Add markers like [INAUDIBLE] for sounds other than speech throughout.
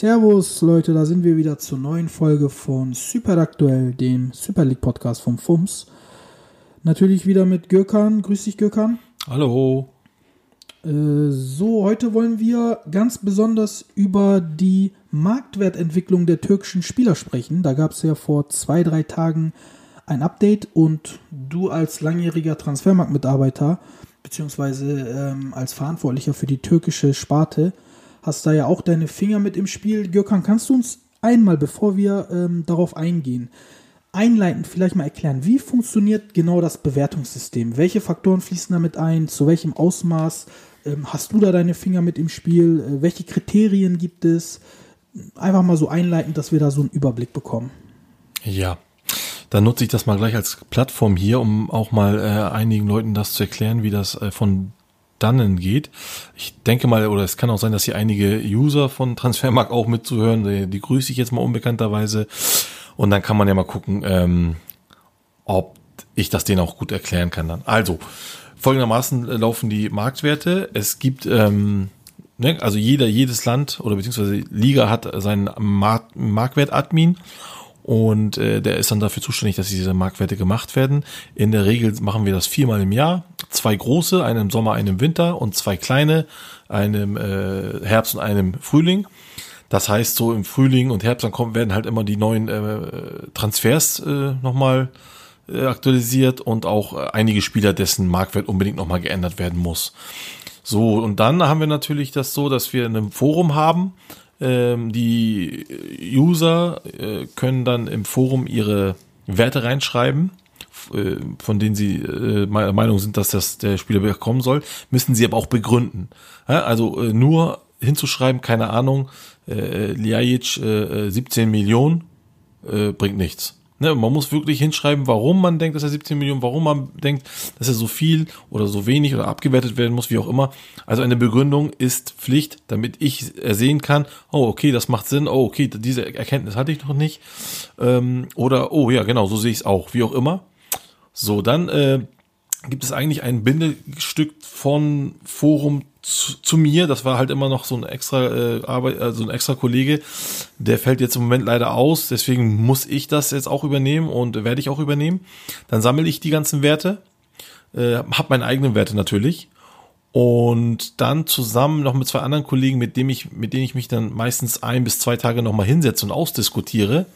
Servus Leute, da sind wir wieder zur neuen Folge von Super Aktuell, dem Super League Podcast vom FUMS. Natürlich wieder mit Gökhan. Grüß dich Gökhan. Hallo. Äh, so, heute wollen wir ganz besonders über die Marktwertentwicklung der türkischen Spieler sprechen. Da gab es ja vor zwei, drei Tagen ein Update und du als langjähriger Transfermarktmitarbeiter beziehungsweise ähm, als Verantwortlicher für die türkische Sparte hast da ja auch deine Finger mit im Spiel. Gökhan, kannst du uns einmal, bevor wir ähm, darauf eingehen, einleitend vielleicht mal erklären, wie funktioniert genau das Bewertungssystem? Welche Faktoren fließen damit ein? Zu welchem Ausmaß ähm, hast du da deine Finger mit im Spiel? Äh, welche Kriterien gibt es? Einfach mal so einleitend, dass wir da so einen Überblick bekommen. Ja, dann nutze ich das mal gleich als Plattform hier, um auch mal äh, einigen Leuten das zu erklären, wie das äh, von dannen geht. Ich denke mal, oder es kann auch sein, dass hier einige User von Transfermarkt auch mitzuhören. Die, die grüße ich jetzt mal unbekannterweise. Und dann kann man ja mal gucken, ähm, ob ich das denen auch gut erklären kann dann. Also, folgendermaßen laufen die Marktwerte. Es gibt, ähm, ne, also jeder, jedes Land oder beziehungsweise Liga hat seinen Markt, Marktwert-Admin und äh, der ist dann dafür zuständig, dass diese Marktwerte gemacht werden. In der Regel machen wir das viermal im Jahr. Zwei große, einen im Sommer, einen im Winter und zwei kleine, einem äh, Herbst und einem Frühling. Das heißt, so im Frühling und Herbst dann kommen, werden halt immer die neuen äh, Transfers äh, nochmal äh, aktualisiert und auch äh, einige Spieler, dessen Marktwert unbedingt nochmal geändert werden muss. So, und dann haben wir natürlich das so, dass wir ein Forum haben, ähm, die User äh, können dann im Forum ihre Werte reinschreiben, äh, von denen sie äh, meiner Meinung sind, dass das der Spieler bekommen soll, müssen sie aber auch begründen. Ja, also äh, nur hinzuschreiben, keine Ahnung, äh, Ljajic äh, 17 Millionen äh, bringt nichts. Ne, man muss wirklich hinschreiben, warum man denkt, dass er 17 Millionen, warum man denkt, dass er so viel oder so wenig oder abgewertet werden muss, wie auch immer. Also eine Begründung ist Pflicht, damit ich sehen kann, oh, okay, das macht Sinn, oh, okay, diese Erkenntnis hatte ich noch nicht. Ähm, oder, oh ja, genau, so sehe ich es auch, wie auch immer. So, dann äh, gibt es eigentlich ein Bindestück von Forum zu, zu, mir. Das war halt immer noch so ein extra äh, Arbeit, also ein extra Kollege. Der fällt jetzt im Moment leider aus. Deswegen muss ich das jetzt auch übernehmen und werde ich auch übernehmen. Dann sammle ich die ganzen Werte, äh, habe meine eigenen Werte natürlich und dann zusammen noch mit zwei anderen Kollegen, mit dem ich, mit denen ich mich dann meistens ein bis zwei Tage noch mal hinsetze und ausdiskutiere.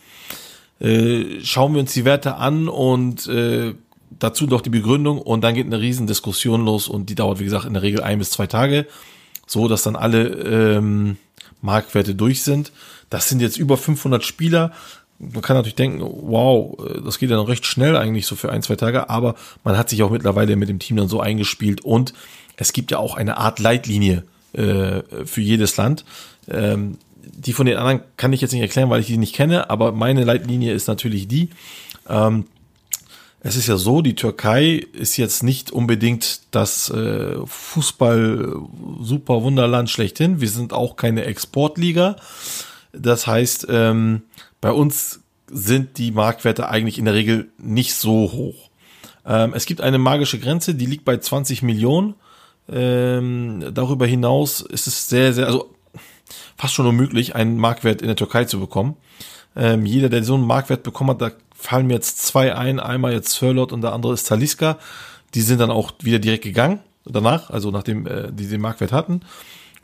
Äh, schauen wir uns die Werte an und äh, dazu noch die Begründung und dann geht eine riesen Diskussion los und die dauert, wie gesagt, in der Regel ein bis zwei Tage, so dass dann alle ähm, Marktwerte durch sind. Das sind jetzt über 500 Spieler. Man kann natürlich denken, wow, das geht ja noch recht schnell eigentlich so für ein, zwei Tage, aber man hat sich auch mittlerweile mit dem Team dann so eingespielt und es gibt ja auch eine Art Leitlinie äh, für jedes Land. Ähm, die von den anderen kann ich jetzt nicht erklären, weil ich die nicht kenne, aber meine Leitlinie ist natürlich die, ähm, es ist ja so, die Türkei ist jetzt nicht unbedingt das äh, Fußball super Wunderland schlechthin. Wir sind auch keine Exportliga. Das heißt, ähm, bei uns sind die Marktwerte eigentlich in der Regel nicht so hoch. Ähm, es gibt eine magische Grenze, die liegt bei 20 Millionen. Ähm, darüber hinaus ist es sehr, sehr, also fast schon unmöglich, einen Marktwert in der Türkei zu bekommen. Ähm, jeder, der so einen Marktwert bekommen hat, da fallen mir jetzt zwei ein. Einmal jetzt Sirlot und der andere ist Taliska. Die sind dann auch wieder direkt gegangen danach, also nachdem äh, die den Marktwert hatten.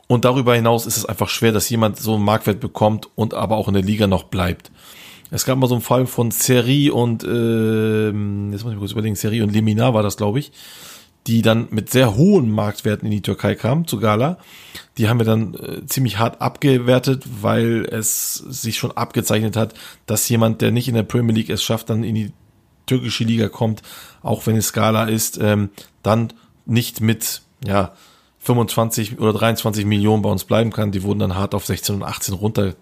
Und darüber hinaus ist es einfach schwer, dass jemand so einen Marktwert bekommt und aber auch in der Liga noch bleibt. Es gab mal so einen Fall von Seri und äh, jetzt muss ich kurz überlegen, Seri und Leminar war das, glaube ich die dann mit sehr hohen Marktwerten in die Türkei kamen, zu Gala. Die haben wir dann äh, ziemlich hart abgewertet, weil es sich schon abgezeichnet hat, dass jemand, der nicht in der Premier League es schafft, dann in die türkische Liga kommt, auch wenn es Skala ist, ähm, dann nicht mit ja 25 oder 23 Millionen bei uns bleiben kann. Die wurden dann hart auf 16 und 18 runter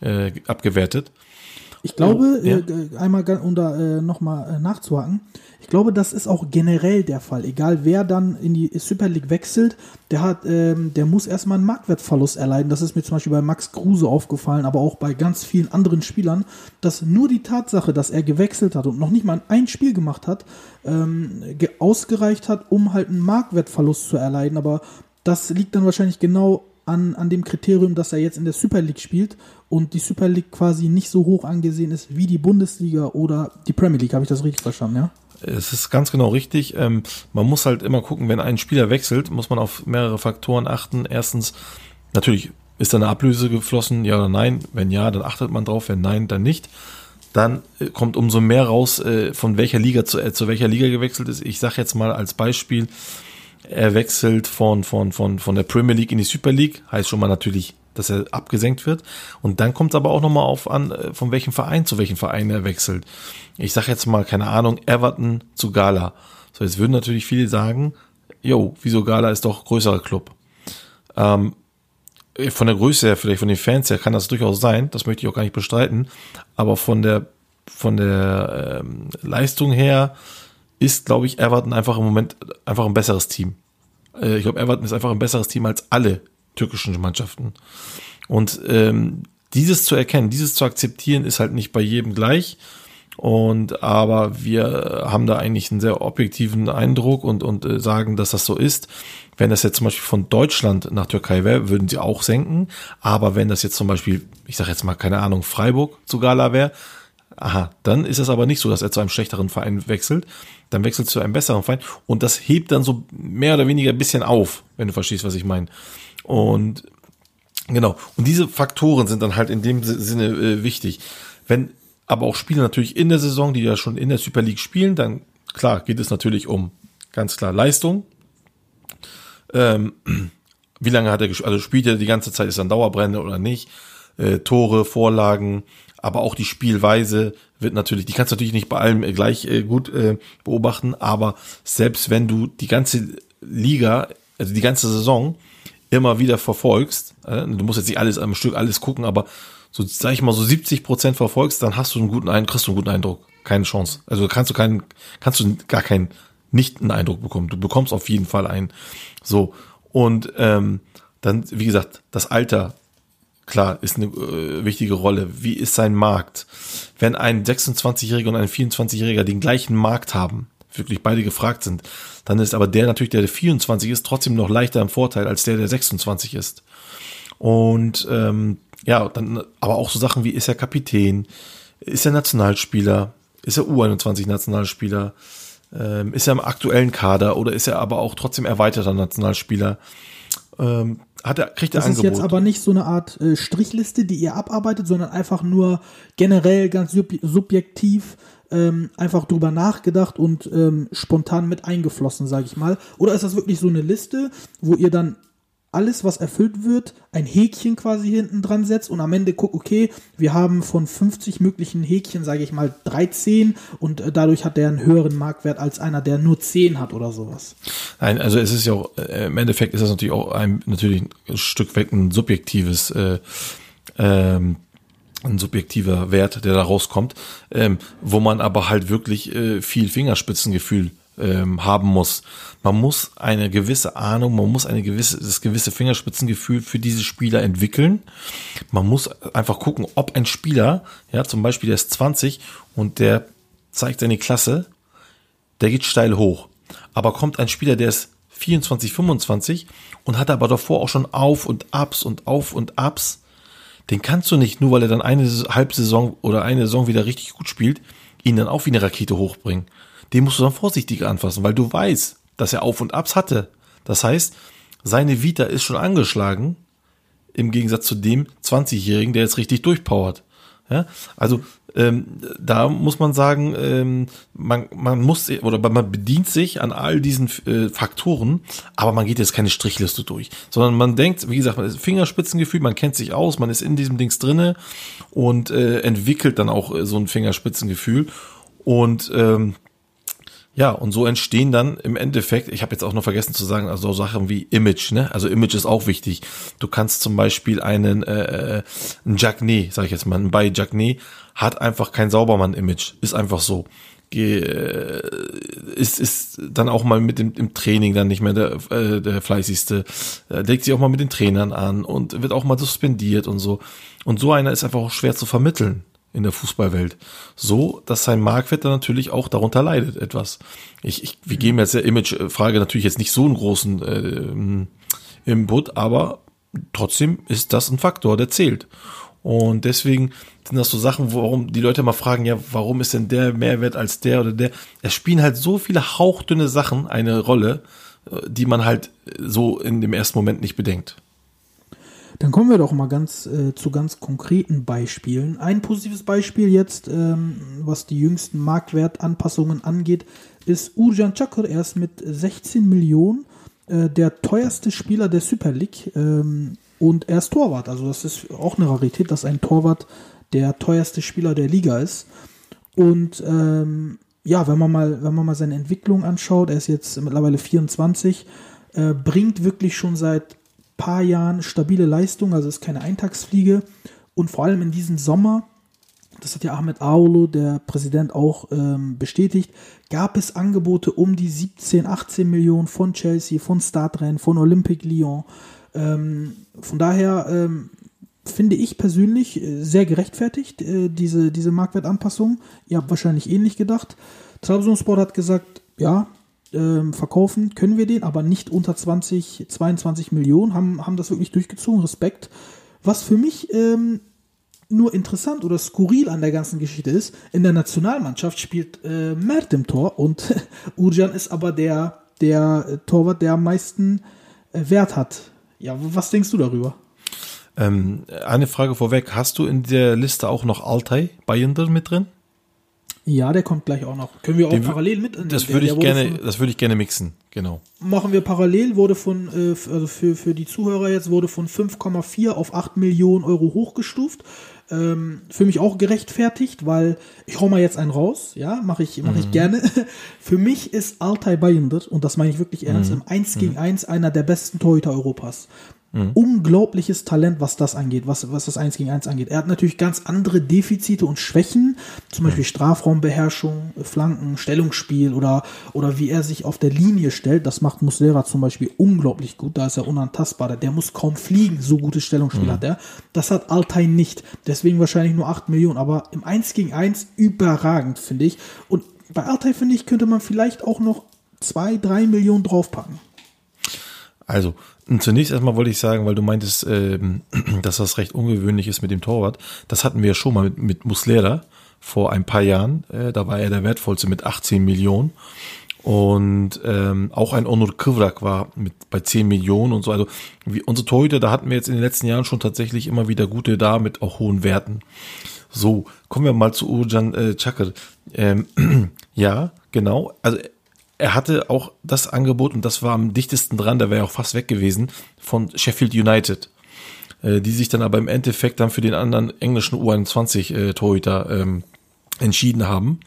äh, abgewertet. Ich glaube, Oh, ja. äh, einmal, um da äh, nochmal äh, nachzuhaken, ich glaube, das ist auch generell der Fall. Egal wer dann in die Super League wechselt, der hat, ähm, der muss erstmal einen Marktwertverlust erleiden. Das ist mir zum Beispiel bei Max Kruse aufgefallen, aber auch bei ganz vielen anderen Spielern, dass nur die Tatsache, dass er gewechselt hat und noch nicht mal ein Spiel gemacht hat, ähm, ge- ausgereicht hat, um halt einen Marktwertverlust zu erleiden. Aber das liegt dann wahrscheinlich genau an, an dem Kriterium, dass er jetzt in der Super League spielt und die Super League quasi nicht so hoch angesehen ist wie die Bundesliga oder die Premier League. Habe ich das richtig verstanden, ja? Es ist ganz genau richtig. Ähm, man muss halt immer gucken, wenn ein Spieler wechselt, muss man auf mehrere Faktoren achten. Erstens, natürlich, ist da eine Ablöse geflossen, ja oder nein? Wenn ja, dann achtet man drauf, wenn nein, dann nicht. Dann äh, kommt umso mehr raus, äh, von welcher Liga zu, äh, zu welcher Liga gewechselt ist. Ich sage jetzt mal als Beispiel, er wechselt von, von, von, von der Premier League in die Super League, heißt schon mal natürlich, dass er abgesenkt wird. Und dann kommt es aber auch nochmal auf an, äh, von welchem Verein zu welchem Verein er wechselt. Ich sage jetzt mal, keine Ahnung, Everton zu Gala. So, jetzt würden natürlich viele sagen, jo, wieso Gala ist doch größerer Club. Ähm, von der Größe her, vielleicht von den Fans her, kann das durchaus sein. Das möchte ich auch gar nicht bestreiten. Aber von der, von der ähm, Leistung her ist, glaube ich, Everton einfach im Moment einfach ein besseres Team. Äh, ich glaube, Everton ist einfach ein besseres Team als alle türkischen Mannschaften. Und ähm, dieses zu erkennen, dieses zu akzeptieren, ist halt nicht bei jedem gleich. Und aber wir haben da eigentlich einen sehr objektiven Eindruck und, und äh, sagen, dass das so ist. Wenn das jetzt zum Beispiel von Deutschland nach Türkei wäre, würden sie auch senken. Aber wenn das jetzt zum Beispiel, ich sage jetzt mal, keine Ahnung, Freiburg zu Gala wäre, aha, dann ist es aber nicht so, dass er zu einem schlechteren Verein wechselt. Dann wechselt zu einem besseren Verein. Und das hebt dann so mehr oder weniger ein bisschen auf, wenn du verstehst, was ich meine. Und Genau. Und diese Faktoren sind dann halt in dem Si- Sinne äh, wichtig. Wenn aber auch Spieler natürlich in der Saison, die ja schon in der Super League spielen, dann klar geht es natürlich um ganz klar Leistung. Ähm, [CLEARS THROAT] wie lange hat er gespielt? Also spielt er die ganze Zeit, ist er ein Dauerbrenner oder nicht? Äh, Tore, Vorlagen, aber auch die Spielweise wird natürlich, die kannst du natürlich nicht bei allem äh, gleich äh, gut äh, beobachten, aber selbst wenn du die ganze Liga, also die ganze Saison immer wieder verfolgst, äh, du musst jetzt nicht alles am Stück alles gucken, aber so sag ich mal so 70 Prozent verfolgst, dann hast du einen guten Eindruck, kriegst du einen guten Eindruck, keine Chance. Also kannst du keinen, kannst du gar keinen nicht einen Eindruck bekommen. Du bekommst auf jeden Fall einen. So und ähm, dann wie gesagt das Alter klar, ist eine äh, wichtige Rolle. Wie ist sein Markt? Wenn ein 26-Jähriger und ein 24-Jähriger den gleichen Markt haben, wirklich beide gefragt sind, dann ist aber der natürlich, der, der 24 ist, trotzdem noch leichter im Vorteil als der, der 26 ist. Und ähm, ja, dann aber auch so Sachen wie, ist er Kapitän? Ist er Nationalspieler? Ist er U21-Nationalspieler? Ähm, ist er im aktuellen Kader oder ist er aber auch trotzdem erweiterter Nationalspieler? Ähm, hat er, kriegt er Das ist Angebot? jetzt aber nicht so eine Art äh, Strichliste, die ihr abarbeitet, sondern einfach nur generell ganz sub subjektiv ähm, einfach drüber nachgedacht und ähm, spontan mit eingeflossen, sage ich mal. Oder ist das wirklich so eine Liste, wo ihr dann alles, was erfüllt wird, ein Häkchen quasi hinten dran setzt und am Ende guckt, okay, wir haben von 50 möglichen Häkchen, sage ich mal, 13 und äh, dadurch hat der einen höheren Marktwert als einer, der nur 10 hat oder sowas. Nein, also es ist ja auch, äh, im Endeffekt ist das natürlich auch ein, natürlich ein Stück weg ein subjektives, äh, ähm, ein subjektiver Wert, der da rauskommt, ähm, wo man aber halt wirklich äh, viel Fingerspitzengefühl ähm, haben muss. Man muss eine gewisse Ahnung, man muss eine gewisse, das gewisse Fingerspitzengefühl für diese Spieler entwickeln. Man muss einfach gucken, ob ein Spieler, ja, zum Beispiel der ist 20 und der zeigt seine Klasse, der geht steil hoch. Aber kommt ein Spieler, der ist 24, 25 und hat aber davor auch schon Auf und Abs und Auf und Abs, den kannst du nicht, nur weil er dann eine Halbsaison oder eine Saison wieder richtig gut spielt, ihn dann auch wie eine Rakete hochbringen. Den musst du dann vorsichtig anfassen, weil du weißt, dass er Auf und Abs hatte. Das heißt, seine Vita ist schon angeschlagen, im Gegensatz zu dem 20-Jährigen, der jetzt richtig durchpowert. Ja, also ähm, da muss man sagen, ähm, man, man muss oder man bedient sich an all diesen äh, Faktoren, aber man geht jetzt keine Strichliste durch, sondern man denkt, wie gesagt, man ist Fingerspitzengefühl, man kennt sich aus, man ist in diesem Dings drinne und äh, entwickelt dann auch äh, so ein Fingerspitzengefühl und ähm, Ja, und so entstehen dann im Endeffekt, ich habe jetzt auch noch vergessen zu sagen, also Sachen wie Image, ne? Also Image ist auch wichtig. Du kannst zum Beispiel einen, äh, äh einen Jacquet, sag ich jetzt mal, ein bei Jacquet hat einfach kein Saubermann-Image, ist einfach so. Äh, ist, ist dann auch mal mit dem im Training dann nicht mehr der, äh, der fleißigste, äh, legt sich auch mal mit den Trainern an und wird auch mal suspendiert und so. Und so einer ist einfach auch schwer zu vermitteln in der Fußballwelt. So, dass sein Marktwert dann natürlich auch darunter leidet etwas. Ich, ich, wir geben jetzt der Image-Frage natürlich jetzt nicht so einen großen äh, Input, aber trotzdem ist das ein Faktor, der zählt. Und deswegen sind das so Sachen, warum die Leute mal fragen, ja, warum ist denn der mehr wert als der oder der? Es spielen halt so viele hauchdünne Sachen eine Rolle, äh, die man halt so in dem ersten Moment nicht bedenkt. Dann kommen wir doch mal ganz äh, zu ganz konkreten Beispielen. Ein positives Beispiel jetzt, ähm, was die jüngsten Marktwertanpassungen angeht, ist Urjan Çakır. Er ist mit 16 Millionen äh, der teuerste Spieler der Super League ähm, und er ist Torwart. Also das ist auch eine Rarität, dass ein Torwart der teuerste Spieler der Liga ist. Und ähm, ja, wenn man mal, wenn man mal seine Entwicklung anschaut, er ist jetzt mittlerweile 24, äh, bringt wirklich schon seit paar Jahren stabile Leistung, also ist keine Eintagsfliege. Und vor allem in diesem Sommer, das hat ja Ahmed Aolo, der Präsident, auch ähm, bestätigt, gab es Angebote um die 17, 18 Millionen von Chelsea, von Startrennen, von Olympique Lyon. Ähm, von daher ähm, finde ich persönlich äh, sehr gerechtfertigt, äh, diese, diese Marktwertanpassung. Ihr habt wahrscheinlich ähnlich gedacht. Trabzonsport hat gesagt, ja, ähm, verkaufen können wir den, aber nicht unter 20, 22 Millionen, haben, haben das wirklich durchgezogen, Respekt. Was für mich ähm, nur interessant oder skurril an der ganzen Geschichte ist, in der Nationalmannschaft spielt äh, Mert im Tor und [LAUGHS] Urjan ist aber der, der äh, Torwart, der am meisten äh, Wert hat. Ja, was denkst du darüber? Ähm, eine Frage vorweg, hast du in der Liste auch noch Altay Bayender mit drin? Ja, der kommt gleich auch noch. Können wir auch Den, parallel mit? Das würde ich gerne, von, das würde ich gerne mixen, genau. Machen wir parallel, wurde von, äh, also für, für die Zuhörer jetzt, wurde von 5,4 auf 8 Millionen Euro hochgestuft. Ähm, für mich auch gerechtfertigt, weil ich hau mal jetzt einen raus, ja, mache ich, mach ich gerne. [LAUGHS] für mich ist Altay Bayındır, und das meine ich wirklich ernst, im 1 gegen 1 einer der besten Torhüter Europas. Mhm. Unglaubliches Talent, was das angeht, was, was das 1 gegen 1 angeht. Er hat natürlich ganz andere Defizite und Schwächen, zum Beispiel Strafraumbeherrschung, Flanken, Stellungsspiel oder, oder wie er sich auf der Linie stellt. Das macht Muslera zum Beispiel unglaublich gut. Da ist er unantastbar. Der muss kaum fliegen. So gutes Stellungsspiel mhm. hat er. Das hat Altai nicht. Deswegen wahrscheinlich nur 8 Millionen. Aber im 1 gegen 1 überragend, finde ich. Und bei Altai, finde ich, könnte man vielleicht auch noch 2, 3 Millionen draufpacken. Also, zunächst erstmal wollte ich sagen, weil du meintest, ähm, [CLEARS THROAT] dass das recht ungewöhnlich ist mit dem Torwart. Das hatten wir ja schon mal mit, mit Muslera vor ein paar Jahren. Äh, da war er der wertvollste mit 18 Millionen. Und ähm, auch ein Onur Kıvrak war mit bei 10 Millionen und so. Also wie unsere Torhüter, da hatten wir jetzt in den letzten Jahren schon tatsächlich immer wieder gute da mit auch hohen Werten. So, kommen wir mal zu Urjan äh, Çakır. Ähm, [CLEARS THROAT] ja, genau. Also er hatte auch das Angebot, und das war am dichtesten dran, der wäre auch fast weg gewesen, von Sheffield United, äh, die sich dann aber im Endeffekt dann für den anderen englischen U21-Torhüter äh, ähm, entschieden haben,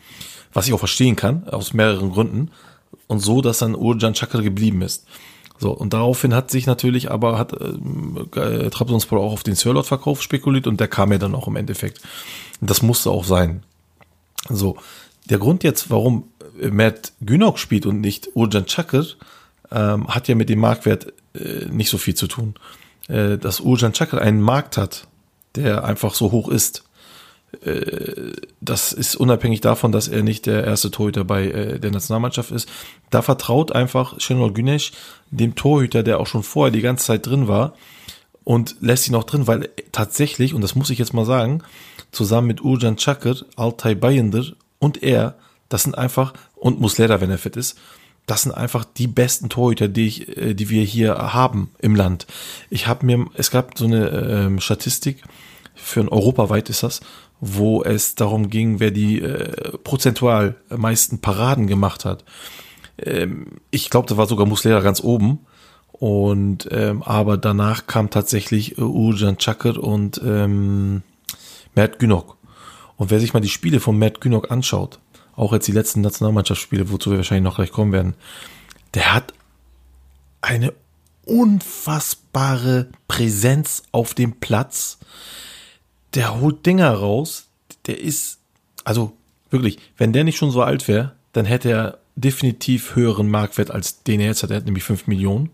was ich auch verstehen kann, aus mehreren Gründen, und so, dass dann Urjan Chakra geblieben ist. So, und daraufhin hat sich natürlich aber, hat äh, äh Trabzonspor auch auf den Sörlot-Verkauf spekuliert und der kam ja dann auch im Endeffekt. Und das musste auch sein. So, der Grund jetzt, warum Matt Günok spielt und nicht Urjan Çakır, ähm, hat ja mit dem Marktwert äh, nicht so viel zu tun. Äh, dass Urjan Çakır einen Markt hat, der einfach so hoch ist, äh, das ist unabhängig davon, dass er nicht der erste Torhüter bei äh, der Nationalmannschaft ist. Da vertraut einfach Şenol Güneş dem Torhüter, der auch schon vorher die ganze Zeit drin war und lässt ihn auch drin, weil tatsächlich, und das muss ich jetzt mal sagen, zusammen mit Urjan Çakır, Altay Bayındır und er das sind einfach, und Muslera, wenn er fit ist, das sind einfach die besten Torhüter, die ich, äh, die wir hier haben im Land. Ich habe mir, es gab so eine ähm, Statistik, für ein europaweit ist das, wo es darum ging, wer die äh, prozentual meisten Paraden gemacht hat. Ähm, ich glaube, da war sogar Muslera ganz oben. Und ähm, aber danach kam tatsächlich äh, Urjan Çakır und ähm, Mert Günok. Und wer sich mal die Spiele von Mert Günok anschaut, auch jetzt die letzten Nationalmannschaftsspiele, wozu wir wahrscheinlich noch gleich kommen werden, der hat eine unfassbare Präsenz auf dem Platz. Der holt Dinger raus. Der ist, also wirklich, wenn der nicht schon so alt wäre, dann hätte er definitiv höheren Marktwert als den er jetzt hat. Er hat nämlich 5 Millionen.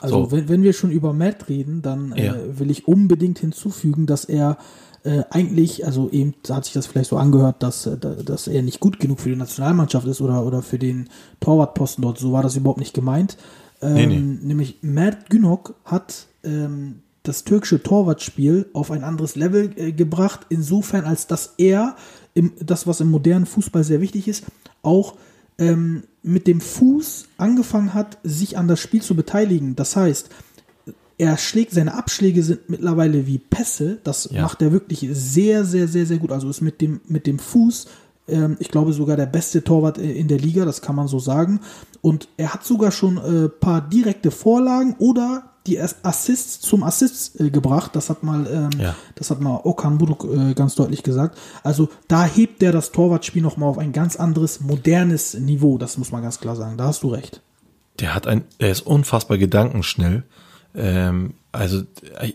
Also So. wenn, wenn wir schon über Matt reden, dann Ja. äh, will ich unbedingt hinzufügen, dass er äh, eigentlich, also eben hat sich das vielleicht so angehört, dass, äh, da- dass er nicht gut genug für die Nationalmannschaft ist oder, oder für den Torwartposten dort. So war das überhaupt nicht gemeint. Ähm, Nee, nee. Nämlich Mert Günok hat ähm, das türkische Torwartspiel auf ein anderes Level äh, gebracht, insofern als dass er, im, das was im modernen Fußball sehr wichtig ist, auch ähm, mit dem Fuß angefangen hat, sich an das Spiel zu beteiligen. Das heißt, er schlägt, seine Abschläge sind mittlerweile wie Pässe. Das Ja. macht er wirklich sehr, sehr, sehr, sehr gut. Also ist mit dem, mit dem Fuß, ähm, ich glaube sogar der beste Torwart äh, in der Liga, das kann man so sagen. Und er hat sogar schon ein äh, paar direkte Vorlagen oder die Ass- Assists zum Assist äh, gebracht. Das hat mal, ähm, Ja. das hat mal Okan Buruk äh, ganz deutlich gesagt. Also da hebt er das Torwartspiel nochmal auf ein ganz anderes, modernes Niveau. Das muss man ganz klar sagen. Da hast du recht. Der hat ein, er ist unfassbar gedankenschnell. Ähm, also äh,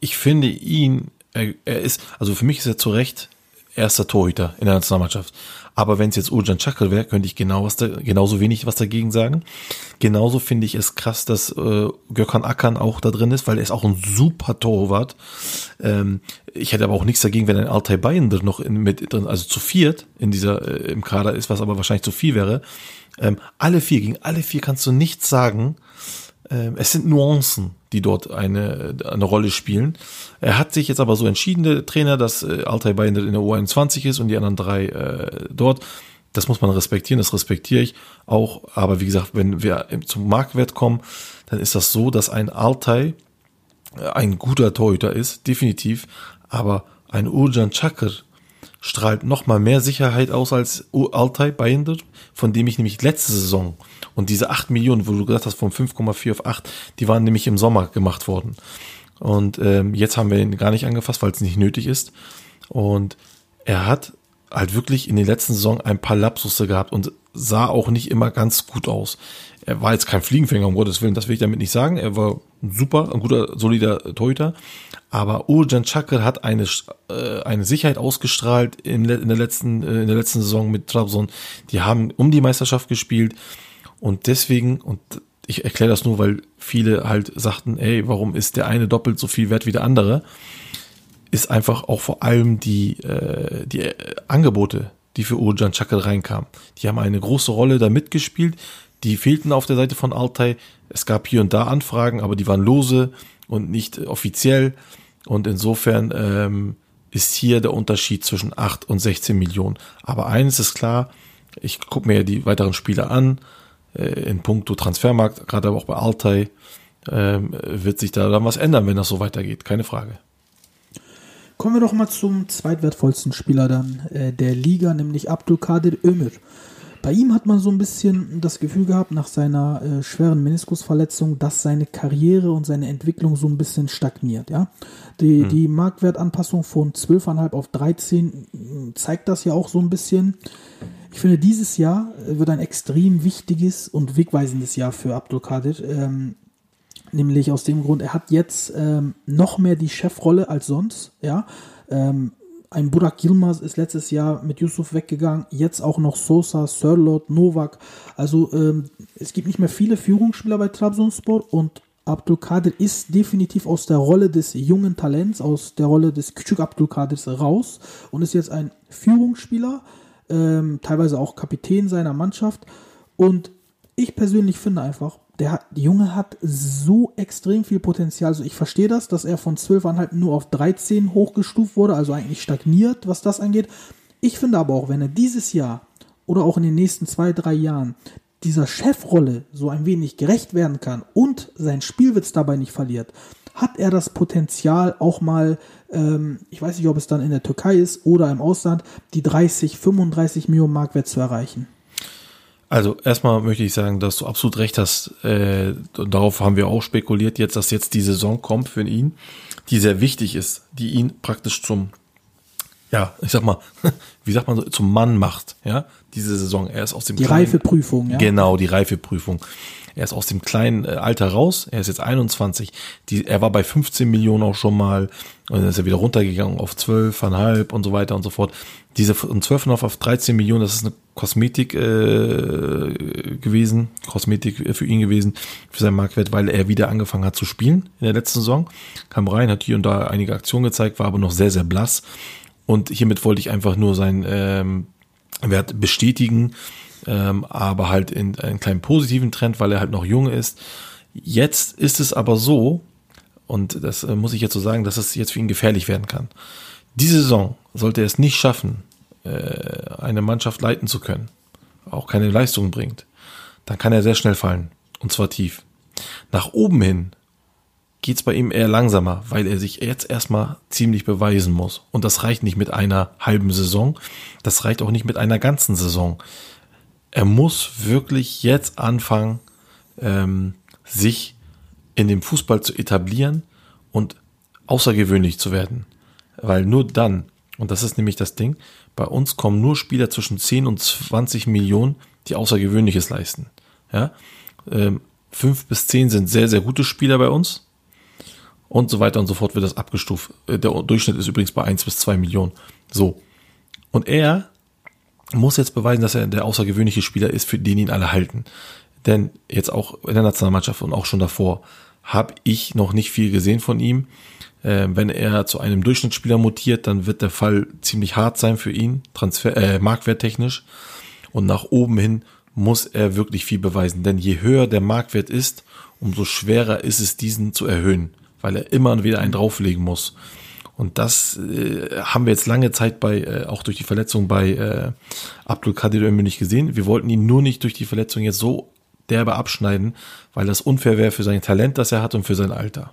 ich finde ihn, er, er ist, also für mich ist er zu Recht erster Torhüter in der Nationalmannschaft. Aber wenn es jetzt Urjan Çakır wäre, könnte ich genau was da, genauso wenig was dagegen sagen. Genauso finde ich es krass, dass äh, Gökhan Akan auch da drin ist, weil er ist auch ein super Torwart. Ähm, ich hätte aber auch nichts dagegen, wenn ein Altay Bayender noch in, mit drin, also zu viert in dieser äh, im Kader ist, was aber wahrscheinlich zu viel wäre. Ähm, alle vier, gegen alle vier kannst du nichts sagen. Ähm, es sind Nuancen, die dort eine, eine Rolle spielen. Er hat sich jetzt aber so entschieden, der Trainer, dass äh, Altay Bayern in der U21 ist und die anderen drei äh, dort. Das muss man respektieren, das respektiere ich auch. Aber wie gesagt, wenn wir zum Marktwert kommen, dann ist das so, dass ein Altay äh, ein guter Torhüter ist, definitiv. Aber ein Urjan Çakır strahlt noch mal mehr Sicherheit aus als Altay Bayender, von dem ich nämlich letzte Saison und diese 8 Millionen, wo du gesagt hast, von 5,4 auf 8, die waren nämlich im Sommer gemacht worden. Und ähm, jetzt haben wir ihn gar nicht angefasst, weil es nicht nötig ist. Und er hat halt wirklich in den letzten Saison ein paar Lapsusse gehabt und sah auch nicht immer ganz gut aus. Er war jetzt kein Fliegenfänger, um Gottes Willen, das will ich damit nicht sagen. Er war super, ein guter, solider Torhüter. Aber Urjan Çakır hat eine, äh, eine Sicherheit ausgestrahlt in, in, der letzten, äh, in der letzten Saison mit Trabzon. Die haben um die Meisterschaft gespielt. Und deswegen, und ich erkläre das nur, weil viele halt sagten, ey, warum ist der eine doppelt so viel wert wie der andere? Ist einfach auch vor allem die, äh, die äh, Angebote, die für Urjan Çakır reinkamen. Die haben eine große Rolle da mitgespielt. Die fehlten auf der Seite von Altay. Es gab hier und da Anfragen, aber die waren lose und nicht offiziell. Und insofern ähm, ist hier der Unterschied zwischen 8 und 16 Millionen. Aber eines ist klar, ich gucke mir die weiteren Spiele an, äh, in puncto Transfermarkt, gerade aber auch bei Altay, ähm, wird sich da dann was ändern, wenn das so weitergeht, keine Frage. Kommen wir doch mal zum zweitwertvollsten Spieler dann äh, der Liga, nämlich Abdulkadir Ömür. Bei ihm hat man so ein bisschen das Gefühl gehabt, nach seiner äh, schweren Meniskusverletzung, dass seine Karriere und seine Entwicklung so ein bisschen stagniert. Ja? Die, die Marktwertanpassung von 12,5 auf 13 mh, zeigt das ja auch so ein bisschen. Ich finde, dieses Jahr äh, wird ein extrem wichtiges und wegweisendes Jahr für Abdulkadir. Ähm, Nämlich aus dem Grund, er hat jetzt ähm, noch mehr die Chefrolle als sonst. Ja, ähm, ein Burak Yilmaz ist letztes Jahr mit Yusuf weggegangen, jetzt auch noch Sosa, Sörlot, Novak. Also ähm, es gibt nicht mehr viele Führungsspieler bei Trabzonspor und Abdulkadir ist definitiv aus der Rolle des jungen Talents, aus der Rolle des Küçük Abdulkadirs raus und ist jetzt ein Führungsspieler, ähm, teilweise auch Kapitän seiner Mannschaft. Und ich persönlich finde einfach, der, der Junge hat so extrem viel Potenzial. Also ich verstehe das, dass er von 12,5 nur auf 13 hochgestuft wurde, also eigentlich stagniert, was das angeht. Ich finde aber auch, wenn er dieses Jahr oder auch in den nächsten zwei, drei Jahren dieser Chefrolle so ein wenig gerecht werden kann und sein Spielwitz dabei nicht verliert, hat er das Potenzial auch mal, ähm, ich weiß nicht, ob es dann in der Türkei ist oder im Ausland, die 30, 35 Millionen Markwert zu erreichen. Also erstmal möchte ich sagen, dass du absolut recht hast. Äh, darauf haben wir auch spekuliert jetzt, dass jetzt die Saison kommt für ihn, die sehr wichtig ist, die ihn praktisch zum ja, ich sag mal, [LAUGHS] wie sagt man so, zum Mann macht, ja, diese Saison. Er ist aus dem Die kleinen- Reifeprüfung, ja. Genau, die Reifeprüfung. Er ist aus dem kleinen äh, Alter raus. Er ist jetzt 21. Die, er war bei 15 Millionen auch schon mal. Und dann ist er wieder runtergegangen auf 12,5 und so weiter und so fort. Diese von 12,5 auf 13 Millionen, das ist eine Kosmetik äh, gewesen, Kosmetik äh, für ihn gewesen, für seinen Marktwert, weil er wieder angefangen hat zu spielen in der letzten Saison. Kam rein, hat hier und da einige Aktionen gezeigt, war aber noch sehr, sehr blass. Und hiermit wollte ich einfach nur seinen ähm, Wert bestätigen, ähm, aber halt in einen kleinen positiven Trend, weil er halt noch jung ist. Jetzt ist es aber so, und das äh, muss ich jetzt so sagen, dass es jetzt für ihn gefährlich werden kann. Diese Saison sollte er es nicht schaffen, äh, eine Mannschaft leiten zu können, auch keine Leistung bringt, dann kann er sehr schnell fallen. Und zwar tief. Nach oben hin geht's bei ihm eher langsamer, weil er sich jetzt erstmal ziemlich beweisen muss. Und das reicht nicht mit einer halben Saison, das reicht auch nicht mit einer ganzen Saison. Er muss wirklich jetzt anfangen, ähm, sich in dem Fußball zu etablieren und außergewöhnlich zu werden. Weil nur dann, und das ist nämlich das Ding, bei uns kommen nur Spieler zwischen 10 und 20 Millionen, die Außergewöhnliches leisten. Ja? Ähm, 5 bis 10 sind sehr, sehr gute Spieler bei uns. Und so weiter und so fort wird das abgestuft. Äh, Der Durchschnitt ist übrigens bei 1 bis 2 Millionen. So. Und er muss jetzt beweisen, dass er der außergewöhnliche Spieler ist, für den ihn alle halten. Denn jetzt auch in der Nationalmannschaft und auch schon davor habe ich noch nicht viel gesehen von ihm. Äh, wenn er zu einem Durchschnittsspieler mutiert, dann wird der Fall ziemlich hart sein für ihn, transfer äh, marktwerttechnisch. Und nach oben hin muss er wirklich viel beweisen. Denn je höher der Marktwert ist, umso schwerer ist es, diesen zu erhöhen, weil er immer wieder einen drauflegen muss. Und das äh, haben wir jetzt lange Zeit bei, äh, auch durch die Verletzung bei äh, Abdul Kadir Ömür nicht gesehen. Wir wollten ihn nur nicht durch die Verletzung jetzt so derbe abschneiden, weil das unfair wäre für sein Talent, das er hat und für sein Alter.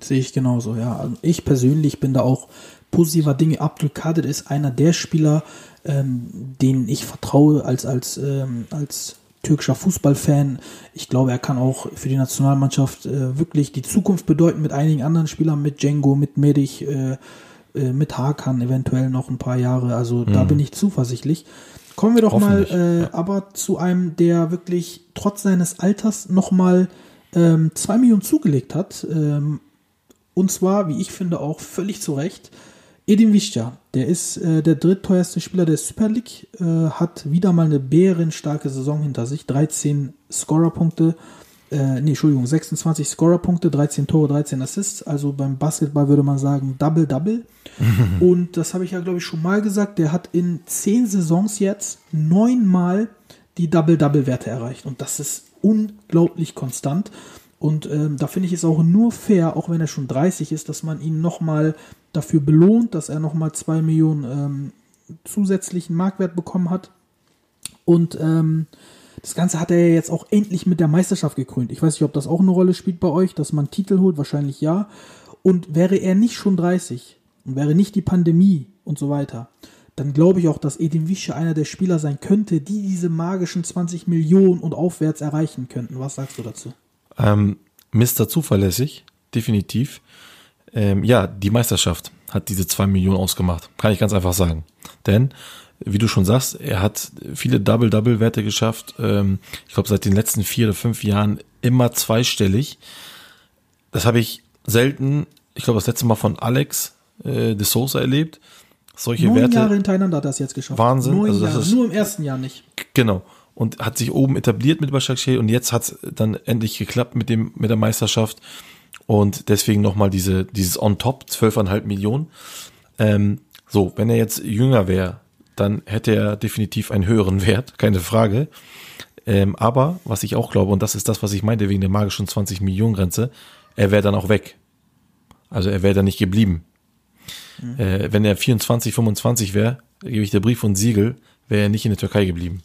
Sehe ich genauso, ja. Also ich persönlich bin da auch positiver Dinge. Abdul Kadir ist einer der Spieler, ähm, denen ich vertraue als, als, ähm, als türkischer Fußballfan. Ich glaube, er kann auch für die Nationalmannschaft äh, wirklich die Zukunft bedeuten mit einigen anderen Spielern, mit Django, mit Medich, äh, äh, mit Hakan eventuell noch ein paar Jahre. Also da bin ich zuversichtlich. Kommen wir doch mal äh, aber zu einem, der wirklich trotz seines Alters nochmal ähm, zwei Millionen zugelegt hat. Ähm, und zwar, wie ich finde, auch völlig zu Recht. Edin Visca, der ist äh, der drittteuerste Spieler der Super League, äh, hat wieder mal eine bärenstarke Saison hinter sich. 13 Scorerpunkte, äh, nee, Entschuldigung, 26 Scorerpunkte, 13 Tore, 13 Assists. Also beim Basketball würde man sagen Double-Double. [LAUGHS] Und das habe ich ja, glaube ich, schon mal gesagt. Der hat in 10 Saisons jetzt neunmal die Double-Double-Werte erreicht. Und das ist unglaublich konstant. Und ähm, da finde ich es auch nur fair, auch wenn er schon 30 ist, dass man ihn nochmal dafür belohnt, dass er nochmal 2 Millionen ähm, zusätzlichen Marktwert bekommen hat. Und ähm, das Ganze hat er ja jetzt auch endlich mit der Meisterschaft gekrönt. Ich weiß nicht, ob das auch eine Rolle spielt bei euch, dass man Titel holt, wahrscheinlich ja. Und wäre er nicht schon 30 und wäre nicht die Pandemie und so weiter, dann glaube ich auch, dass Edin Wische einer der Spieler sein könnte, die diese magischen 20 Millionen und aufwärts erreichen könnten. Was sagst du dazu? Ähm, Mr. Zuverlässig, definitiv. Ähm, ja, die Meisterschaft hat diese zwei Millionen ausgemacht. Kann ich ganz einfach sagen. Denn, wie du schon sagst, er hat viele Double-Double-Werte geschafft. Ähm, ich glaube, seit den letzten vier oder fünf Jahren immer zweistellig. Das habe ich selten, ich glaube, das letzte Mal von Alex äh, de Sosa erlebt. Solche Neun Werte. Jahre hintereinander hat er es jetzt geschafft. Wahnsinn. Neun Also das Jahre. ist- Nur im ersten Jahr nicht. Genau. Und hat sich oben etabliert mit Başakşehir und jetzt hat es dann endlich geklappt mit dem mit der Meisterschaft und deswegen nochmal diese dieses on top 12,5 Millionen. Ähm, so, wenn er jetzt jünger wäre, dann hätte er definitiv einen höheren [LAUGHS] Wert, keine Frage. Ähm, aber was ich auch glaube und das ist das, was ich meinte wegen der magischen 20 Millionen Grenze, er wäre dann auch weg. Also er wäre dann nicht geblieben. Äh, wenn er 24, 25 wäre, gebe ich der Brief und Siegel, wäre er nicht in der Türkei geblieben.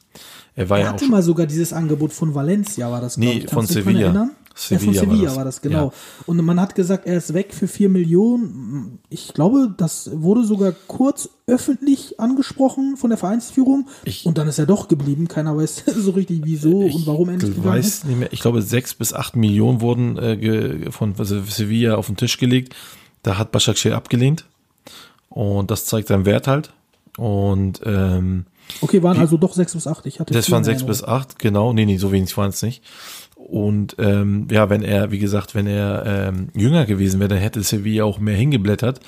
Er war Er ja auch hatte schon, mal sogar dieses Angebot von Valencia, war das, Nee, von Sevilla. erinnern? Sevilla ja, von war Sevilla das. war das, genau. Ja. Und man hat gesagt, er ist weg für 4 Millionen. Ich glaube, das wurde sogar kurz öffentlich angesprochen von der Vereinsführung. Ich- und dann ist er doch geblieben. Keiner weiß [LAUGHS] so richtig, wieso und warum er nicht ich gegangen weiß ist. nicht mehr. Ich glaube, sechs bis acht Millionen wurden äh, von Sevilla auf den Tisch gelegt. Da hat Başakşehir abgelehnt. Und das zeigt seinen Wert halt. Und ähm, Okay, waren also doch sechs bis acht. Ich hatte das waren sechs bis acht, genau. Nee, nee, so wenig waren es nicht. Und ähm, ja, wenn er, wie gesagt, wenn er ähm, jünger gewesen wäre, dann hätte Sevilla auch mehr hingeblättert.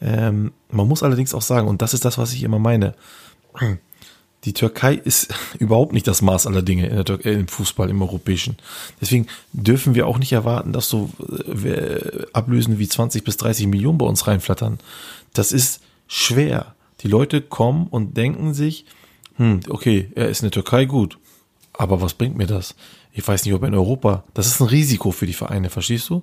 Ähm, man muss allerdings auch sagen, und das ist das, was ich immer meine, [CLEARS THROAT] die Türkei ist [LAUGHS] überhaupt nicht das Maß aller Dinge in der äh, im Fußball, im Europäischen. Deswegen dürfen wir auch nicht erwarten, dass so äh, Ablösen wie 20 bis 30 Millionen bei uns reinflattern. Das ist schwer. Die Leute kommen und denken sich, hm, okay, er ist in der Türkei gut, aber was bringt mir das? Ich weiß nicht, ob in Europa, das ist ein Risiko für die Vereine, verstehst du?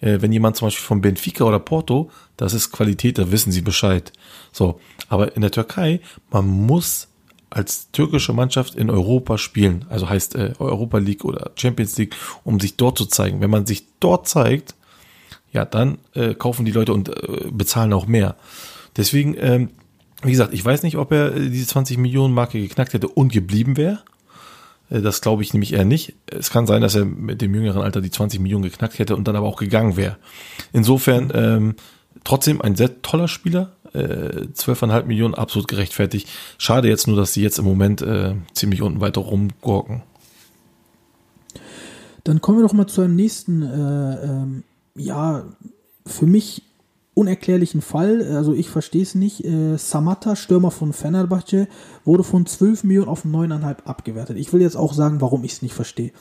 Äh, wenn jemand zum Beispiel von Benfica oder Porto, das ist Qualität, da wissen sie Bescheid. So, aber in der Türkei, man muss als türkische Mannschaft in Europa spielen, also heißt äh, Europa League oder Champions League, um sich dort zu zeigen. Wenn man sich dort zeigt, ja, dann äh, kaufen die Leute und äh, bezahlen auch mehr. Deswegen, ähm, wie gesagt, ich weiß nicht, ob er äh, diese 20 Millionen Marke geknackt hätte und geblieben wäre. Äh, Das glaube ich nämlich eher nicht. Es kann sein, dass er mit dem jüngeren Alter die 20 Millionen geknackt hätte und dann aber auch gegangen wäre. Insofern ähm, trotzdem ein sehr toller Spieler. Äh, 12,5 Millionen absolut gerechtfertigt. Schade jetzt nur, dass sie jetzt im Moment äh, ziemlich unten weiter rumgurken. Dann kommen wir doch mal zu einem nächsten, äh, ähm, ja, für mich unerklärlichen Fall. Also ich verstehe es nicht. Äh, Samatta, Stürmer von Fenerbahce, wurde von 12 Millionen auf 9,5 abgewertet. Ich will jetzt auch sagen, warum ich es nicht verstehe.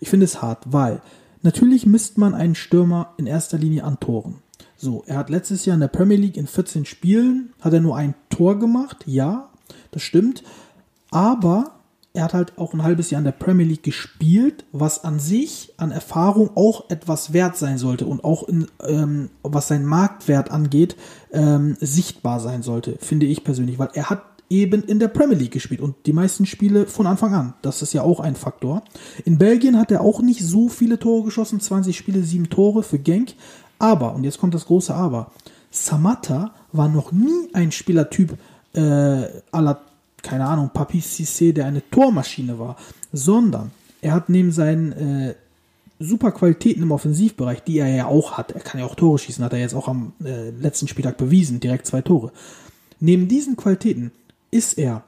Ich finde es hart, weil natürlich misst man einen Stürmer in erster Linie an Toren. So, er hat letztes Jahr in der Premier League in 14 Spielen, hat er nur ein Tor gemacht, ja, das stimmt. Aber er hat halt auch ein halbes Jahr in der Premier League gespielt, was an sich an Erfahrung auch etwas wert sein sollte und auch in, ähm, was seinen Marktwert angeht, ähm, sichtbar sein sollte, finde ich persönlich, weil er hat eben in der Premier League gespielt und die meisten Spiele von Anfang an. Das ist ja auch ein Faktor. In Belgien hat er auch nicht so viele Tore geschossen, 20 Spiele, 7 Tore für Genk. Aber, und jetzt kommt das große Aber, Samatta war noch nie ein Spielertyp äh, la keine Ahnung, Papi Cissé, der eine Tormaschine war, sondern er hat neben seinen äh, super Qualitäten im Offensivbereich, die er ja auch hat, er kann ja auch Tore schießen, hat er jetzt auch am äh, letzten Spieltag bewiesen, direkt zwei Tore. Neben diesen Qualitäten ist er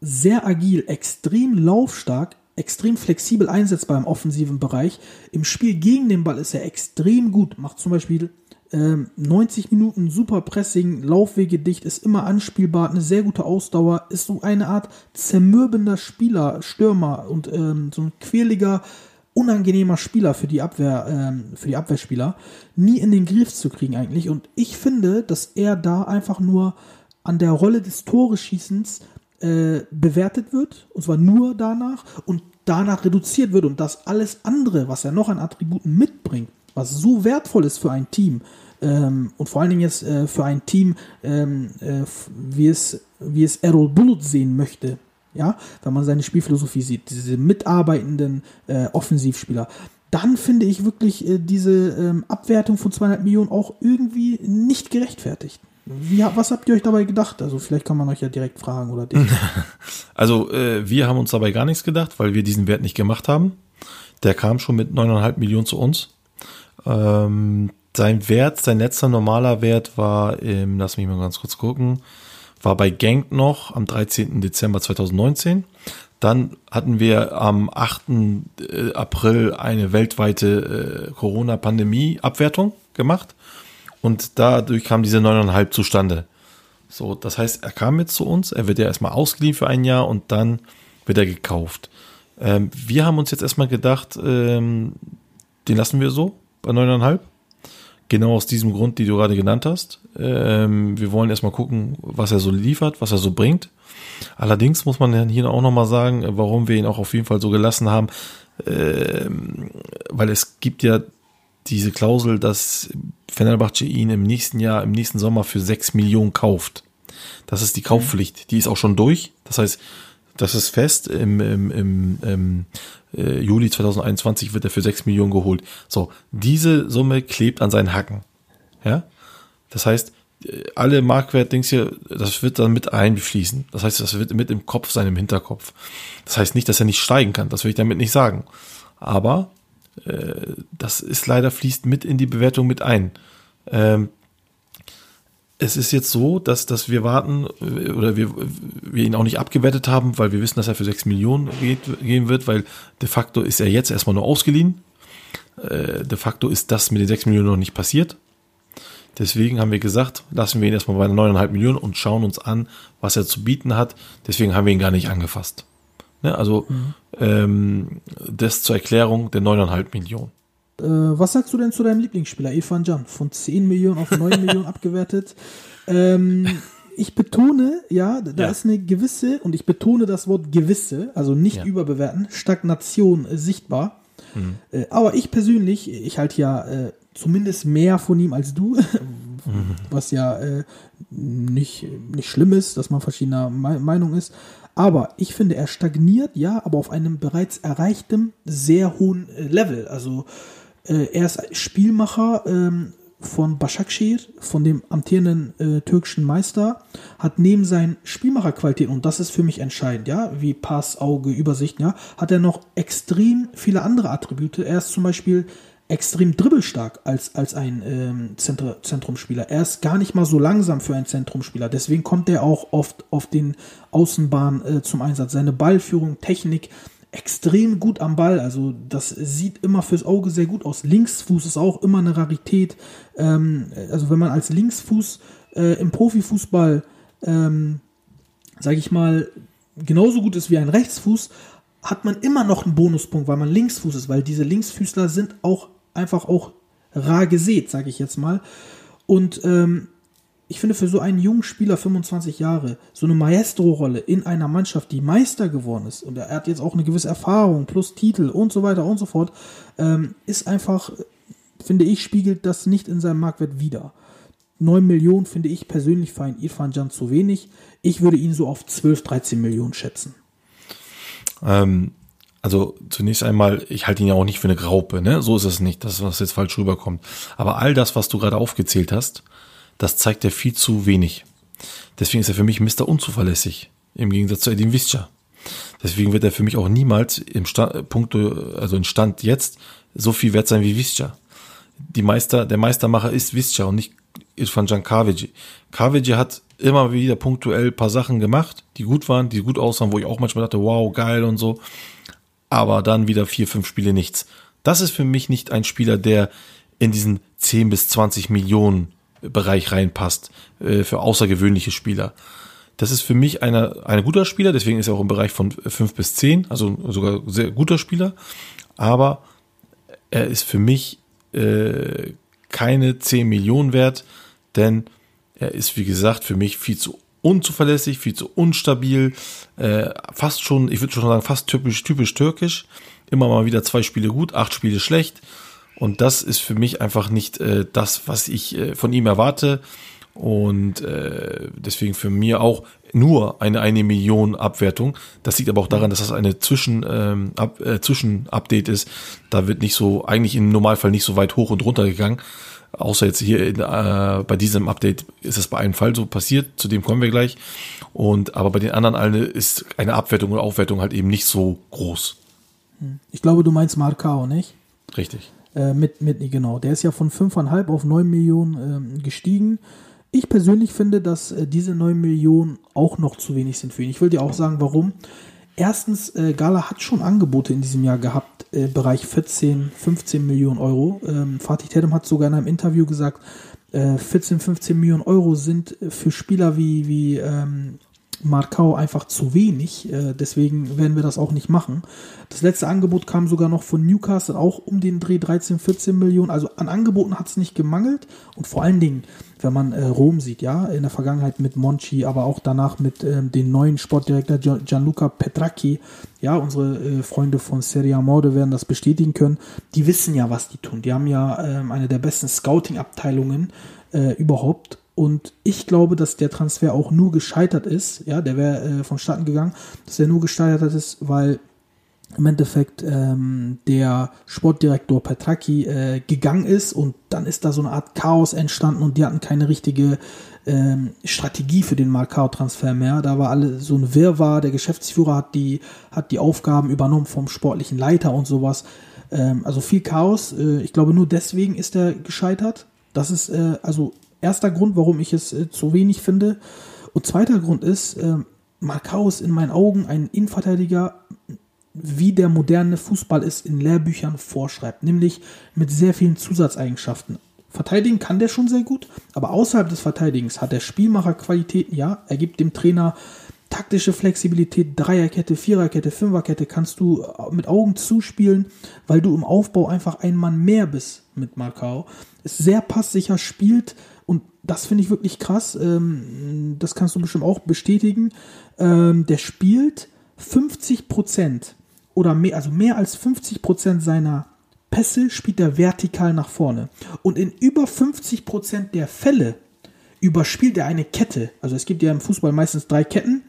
sehr agil, extrem laufstark, extrem flexibel einsetzbar im offensiven Bereich. Im Spiel gegen den Ball ist er extrem gut, macht zum Beispiel 90 Minuten super Pressing, Laufwege dicht, ist immer anspielbar, eine sehr gute Ausdauer, ist so eine Art zermürbender Spieler, Stürmer und ähm, so ein quäliger, unangenehmer Spieler für die Abwehr, ähm, für die Abwehrspieler, nie in den Griff zu kriegen eigentlich. Und ich finde, dass er da einfach nur an der Rolle des Toreschießens äh, bewertet wird, und zwar nur danach, und danach reduziert wird und das alles andere, was er noch an Attributen mitbringt, was so wertvoll ist für ein Team ähm, und vor allen Dingen jetzt äh, für ein Team, ähm, äh, wie, es, wie es Errol Bulut sehen möchte, ja, wenn man seine Spielphilosophie sieht, diese mitarbeitenden äh, Offensivspieler, dann finde ich wirklich äh, diese ähm, Abwertung von 200 Millionen auch irgendwie nicht gerechtfertigt. Wie, was habt ihr euch dabei gedacht? Also vielleicht kann man euch ja direkt fragen oder dich. [LAUGHS] Also äh, wir haben uns dabei gar nichts gedacht, weil wir diesen Wert nicht gemacht haben. Der kam schon mit 9,5 Millionen zu uns. Ähm, sein Wert, sein letzter normaler Wert war im, lass mich mal ganz kurz gucken, war bei Genk noch am 13. Dezember 2019. Dann hatten wir am 8. äh, April eine weltweite äh, Corona-Pandemie-Abwertung gemacht. Und dadurch kam diese 9,5 zustande. So, das heißt, er kam jetzt zu uns, er wird ja erstmal ausgeliehen für ein Jahr und dann wird er gekauft. Ähm, wir haben uns jetzt erstmal gedacht, ähm, den lassen wir so bei 9,5. Genau aus diesem Grund, die du gerade genannt hast. Ähm, wir wollen erstmal gucken, was er so liefert, was er so bringt. Allerdings muss man hier auch nochmal sagen, warum wir ihn auch auf jeden Fall so gelassen haben, ähm, weil es gibt ja diese Klausel, dass Fenerbahce ihn im nächsten Jahr, im nächsten Sommer für 6 Millionen kauft. Das ist die Kaufpflicht. Die ist auch schon durch. Das heißt, das ist fest. Im, im, im, im äh, Juli 2021 wird er für 6 Millionen geholt. So, diese Summe klebt an seinen Hacken. Ja? Das heißt, äh, alle Marktwert-Dings hier, das wird dann mit einfließen. Das heißt, das wird mit im Kopf sein, im Hinterkopf. Das heißt nicht, dass er nicht steigen kann. Das will ich damit nicht sagen. Aber äh, das ist leider fließt mit in die Bewertung mit ein. Ähm, es ist jetzt so, dass, dass wir warten äh, oder wir, wir ihn auch nicht abgewertet haben, weil wir wissen, dass er für 6 Millionen geht, gehen wird, weil de facto ist er jetzt erstmal nur ausgeliehen. Äh, de facto ist das mit den 6 Millionen noch nicht passiert. Deswegen haben wir gesagt, lassen wir ihn erstmal bei 9,5 Millionen und schauen uns an, was er zu bieten hat. Deswegen haben wir ihn gar nicht angefasst. Ne? Also mhm. ähm, das zur Erklärung der 9,5 Millionen. Äh, was sagst du denn zu deinem Lieblingsspieler, Irfan Can? Von 10 Millionen auf 9 [LAUGHS] Millionen abgewertet. Ähm, ich betone, ja, da ja. ist eine gewisse, und ich betone das Wort gewisse, also nicht ja. überbewerten, Stagnation äh, sichtbar. Mhm. Äh, aber ich persönlich, ich halte ja äh, zumindest mehr von ihm als du, [LAUGHS] mhm. was ja äh, nicht, nicht schlimm ist, dass man verschiedener Me Meinung ist. Aber ich finde, er stagniert, ja, aber auf einem bereits erreichtem, sehr hohen Level. Also er ist Spielmacher ähm, von Başakşehir, von dem amtierenden äh, türkischen Meister, hat neben seinen Spielmacherqualitäten, und das ist für mich entscheidend, ja, wie Pass, Auge, Übersicht, ja, hat er noch extrem viele andere Attribute. Er ist zum Beispiel extrem dribbelstark als, als ein ähm, Zentrumspieler. Er ist gar nicht mal so langsam für einen Zentrumspieler. Deswegen kommt er auch oft auf den Außenbahnen äh, zum Einsatz. Seine Ballführung, Technik, extrem gut am Ball. Also das sieht immer fürs Auge sehr gut aus. Linksfuß ist auch immer eine Rarität. Ähm, also wenn man als Linksfuß äh, im Profifußball, ähm, sage ich mal, genauso gut ist wie ein Rechtsfuß, hat man immer noch einen Bonuspunkt, weil man Linksfuß ist, weil diese Linksfüßler sind auch einfach auch rar gesät, sage ich jetzt mal. Und ähm, ich finde für so einen jungen Spieler, 25 Jahre, so eine Maestro-Rolle in einer Mannschaft, die Meister geworden ist, und er hat jetzt auch eine gewisse Erfahrung plus Titel und so weiter und so fort, ähm, ist einfach, finde ich, spiegelt das nicht in seinem Marktwert wider. 9 Millionen finde ich persönlich für einen Irfan Can zu wenig. Ich würde ihn so auf 12, 13 Millionen schätzen. Ähm, also zunächst einmal, ich halte ihn ja auch nicht für eine Graupe, ne? So ist es nicht, das, was jetzt falsch rüberkommt. Aber all das, was du gerade aufgezählt hast, das zeigt er viel zu wenig. Deswegen ist er für mich Mr. Unzuverlässig, im Gegensatz zu Edin Visca. Deswegen wird er für mich auch niemals im Stand, Punkt, also in Stand jetzt so viel wert sein wie Visca. Die Meister, der Meistermacher ist Visca und nicht Irfan Can Kavici. Kavici hat immer wieder punktuell paar Sachen gemacht, die gut waren, die gut aussahen, wo ich auch manchmal dachte, wow, geil und so. Aber dann wieder vier, fünf Spiele nichts. Das ist für mich nicht ein Spieler, der in diesen 10 bis 20 Millionen Bereich reinpasst äh, für außergewöhnliche Spieler. Das ist für mich einer ein guter Spieler, deswegen ist er auch im Bereich von fünf bis zehn, also sogar sehr guter Spieler. Aber er ist für mich äh, keine zehn Millionen wert, denn er ist, wie gesagt, für mich viel zu unzuverlässig, viel zu unstabil, äh, fast schon, ich würde schon sagen, fast typisch, typisch türkisch. Immer mal wieder zwei Spiele gut, acht Spiele schlecht. Und das ist für mich einfach nicht äh, das, was ich äh, von ihm erwarte. Und äh, deswegen für mir auch nur eine eine Million Abwertung. Das liegt aber auch daran, dass das eine Zwischen, ähm, Ab, äh, Zwischen-Update ist. Da wird nicht so, eigentlich im Normalfall nicht so weit hoch und runter gegangen. Außer jetzt hier in, äh, bei diesem Update ist es bei einem Fall so passiert, zu dem kommen wir gleich. Und aber bei den anderen allen ist eine Abwertung oder Aufwertung halt eben nicht so groß. Ich glaube, du meinst Marcao, nicht? Richtig. Äh, mit, mit, genau. Der ist ja von 5,5 auf 9 Millionen ähm, gestiegen. Ich persönlich finde, dass äh, diese 9 Millionen auch noch zu wenig sind für ihn. Ich will dir auch sagen, warum. Erstens, äh, Gala hat schon Angebote in diesem Jahr gehabt, äh, Bereich 14, 15 Millionen Euro. Ähm, Fatih Terim hat sogar in einem Interview gesagt, äh, 14, 15 Millionen Euro sind für Spieler wie, wie ähm, Markau einfach zu wenig. Äh, deswegen werden wir das auch nicht machen. Das letzte Angebot kam sogar noch von Newcastle, auch um den Dreh 13, 14 Millionen. Also an Angeboten hat es nicht gemangelt. Und vor allen Dingen, wenn man äh, Rom sieht, ja, in der Vergangenheit mit Monchi, aber auch danach mit ähm, dem neuen Sportdirektor Gianluca Petracchi, ja, unsere äh, Freunde von Serie Morde werden das bestätigen können. Die wissen ja, was die tun. Die haben ja ähm, eine der besten Scouting-Abteilungen überhaupt und ich glaube, dass der Transfer auch nur gescheitert ist, ja, der wäre äh, vonstatten gegangen, dass er nur gescheitert ist, weil im Endeffekt ähm, der Sportdirektor Petraki äh, gegangen ist und dann ist da so eine Art Chaos entstanden und die hatten keine richtige ähm, Strategie für den Marcao-Transfer mehr. Da war alle so ein Wirrwarr. Der Geschäftsführer hat die, hat die Aufgaben übernommen vom sportlichen Leiter und sowas. Ähm, also viel Chaos. Äh, ich glaube, nur deswegen ist er gescheitert. Das ist äh, also erster Grund, warum ich es äh, zu wenig finde. Und zweiter Grund ist, äh, Marcao ist in meinen Augen ein Innenverteidiger, wie der moderne Fußball es in Lehrbüchern vorschreibt, nämlich mit sehr vielen Zusatzeigenschaften. Verteidigen kann der schon sehr gut, aber außerhalb des Verteidigens hat er Spielmacherqualitäten, ja, er gibt dem Trainer taktische Flexibilität, Dreierkette, Viererkette, Fünferkette kannst du mit Augen zuspielen, weil du im Aufbau einfach ein Mann mehr bist mit Marcao. Ist sehr passsicher, spielt und das finde ich wirklich krass. Ähm, das kannst du bestimmt auch bestätigen. Ähm, der spielt 50 Prozent oder mehr, also mehr als 50 Prozent seiner Pässe spielt er vertikal nach vorne. Und in über 50 Prozent der Fälle überspielt er eine Kette. Also es gibt ja im Fußball meistens drei Ketten.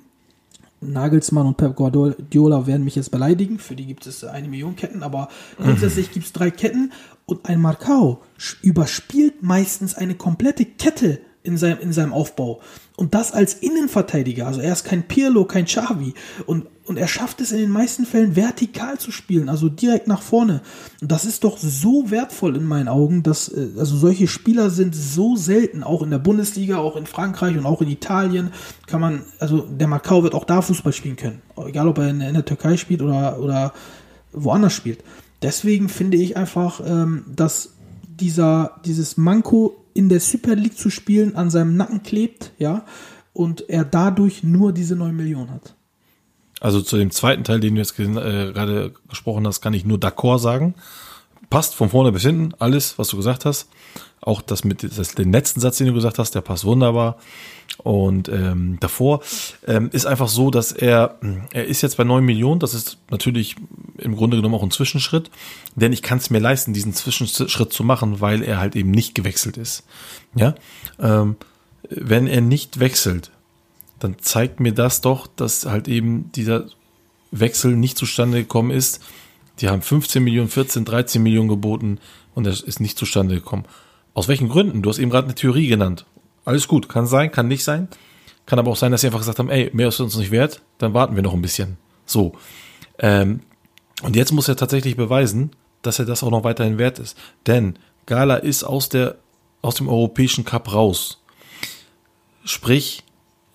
Nagelsmann und Pep Guardiola werden mich jetzt beleidigen. Für die gibt es eine Million Ketten, aber grundsätzlich gibt es drei Ketten. Und ein Marcao überspielt meistens eine komplette Kette in seinem, in seinem Aufbau. Und das als Innenverteidiger. Also er ist kein Pirlo, kein Xavi. Und, und er schafft es in den meisten Fällen vertikal zu spielen, also direkt nach vorne. Und das ist doch so wertvoll in meinen Augen, dass äh, also solche Spieler sind so selten, auch in der Bundesliga, auch in Frankreich und auch in Italien kann man, also der Macau wird auch da Fußball spielen können. Egal ob er in, in der Türkei spielt oder, oder woanders spielt. Deswegen finde ich einfach, ähm, dass dieser, dieses Manko in der Super League zu spielen an seinem Nacken klebt, ja, und er dadurch nur diese 9 Millionen hat. Also zu dem zweiten Teil, den du jetzt äh, gerade gesprochen hast, kann ich nur d'accord sagen. Passt von vorne bis hinten, alles, was du gesagt hast. Auch das mit das, den letzten Satz, den du gesagt hast, der passt wunderbar. Und ähm, davor ähm, ist einfach so, dass er, er ist jetzt bei 9 Millionen, das ist natürlich im Grunde genommen auch ein Zwischenschritt, denn ich kann es mir leisten, diesen Zwischenschritt zu machen, weil er halt eben nicht gewechselt ist. Ja, ähm, wenn er nicht wechselt, dann zeigt mir das doch, dass halt eben dieser Wechsel nicht zustande gekommen ist. Die haben 15 Millionen, 14, 13 Millionen geboten und das ist nicht zustande gekommen. Aus welchen Gründen? Du hast eben gerade eine Theorie genannt. Alles gut, kann sein, kann nicht sein. Kann aber auch sein, dass sie einfach gesagt haben, ey, mehr ist uns nicht wert, dann warten wir noch ein bisschen. So. Ähm, und jetzt muss er tatsächlich beweisen, dass er das auch noch weiterhin wert ist. Denn Gala ist aus, der, aus dem Europäischen Cup raus. Sprich,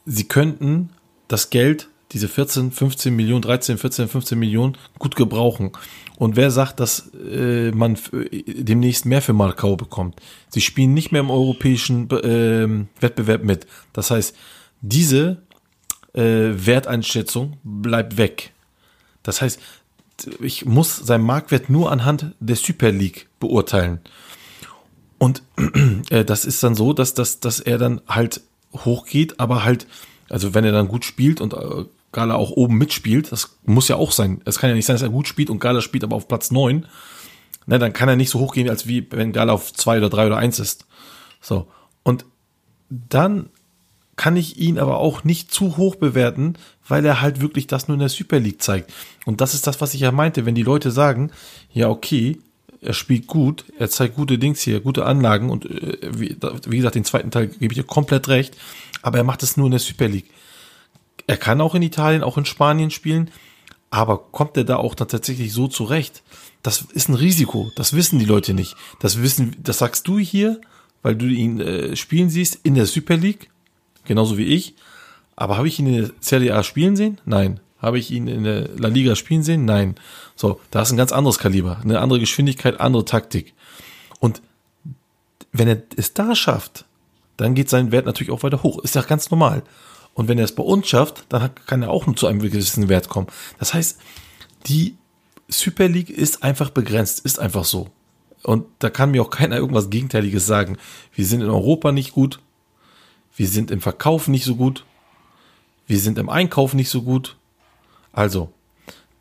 sie könnten das Geld, diese 14, 15 Millionen, 13, 14, 15 Millionen gut gebrauchen. Und wer sagt, dass äh, man demnächst mehr für Markau bekommt? Sie spielen nicht mehr im europäischen äh, Wettbewerb mit. Das heißt, diese äh, Werteinschätzung bleibt weg. Das heißt, ich muss seinen Marktwert nur anhand der Super League beurteilen. Und [CLEARS THROAT] äh, das ist dann so, dass, dass, dass er dann halt hochgeht, aber halt, also wenn er dann gut spielt und äh, Gala auch oben mitspielt, das muss ja auch sein. Es kann ja nicht sein, dass er gut spielt und Gala spielt aber auf Platz neun. Ne, dann kann er nicht so hoch gehen, als wie wenn Gala auf zwei oder drei oder eins ist. So. Und dann kann ich ihn aber auch nicht zu hoch bewerten, weil er halt wirklich das nur in der Super League zeigt. Und das ist das, was ich ja meinte, wenn die Leute sagen, ja, okay, er spielt gut, er zeigt gute Dings hier, gute Anlagen und äh, wie, wie gesagt, den zweiten Teil gebe ich dir komplett recht, aber er macht es nur in der Super League. Er kann auch in Italien, auch in Spanien spielen, aber kommt er da auch dann tatsächlich so zurecht? Das ist ein Risiko. Das wissen die Leute nicht. Das wissen, das sagst du hier, weil du ihn äh, spielen siehst in der Super League, genauso wie ich. Aber habe ich ihn in der Serie A spielen sehen? Nein. Habe ich ihn in der La Liga spielen sehen? Nein. So, da ist ein ganz anderes Kaliber, eine andere Geschwindigkeit, andere Taktik. Und wenn er es da schafft, dann geht sein Wert natürlich auch weiter hoch. Ist ja ganz normal. Und wenn er es bei uns schafft, dann kann er auch nur zu einem gewissen Wert kommen. Das heißt, die Super League ist einfach begrenzt, ist einfach so. Und da kann mir auch keiner irgendwas Gegenteiliges sagen. Wir sind in Europa nicht gut. Wir sind im Verkauf nicht so gut. Wir sind im Einkauf nicht so gut. Also,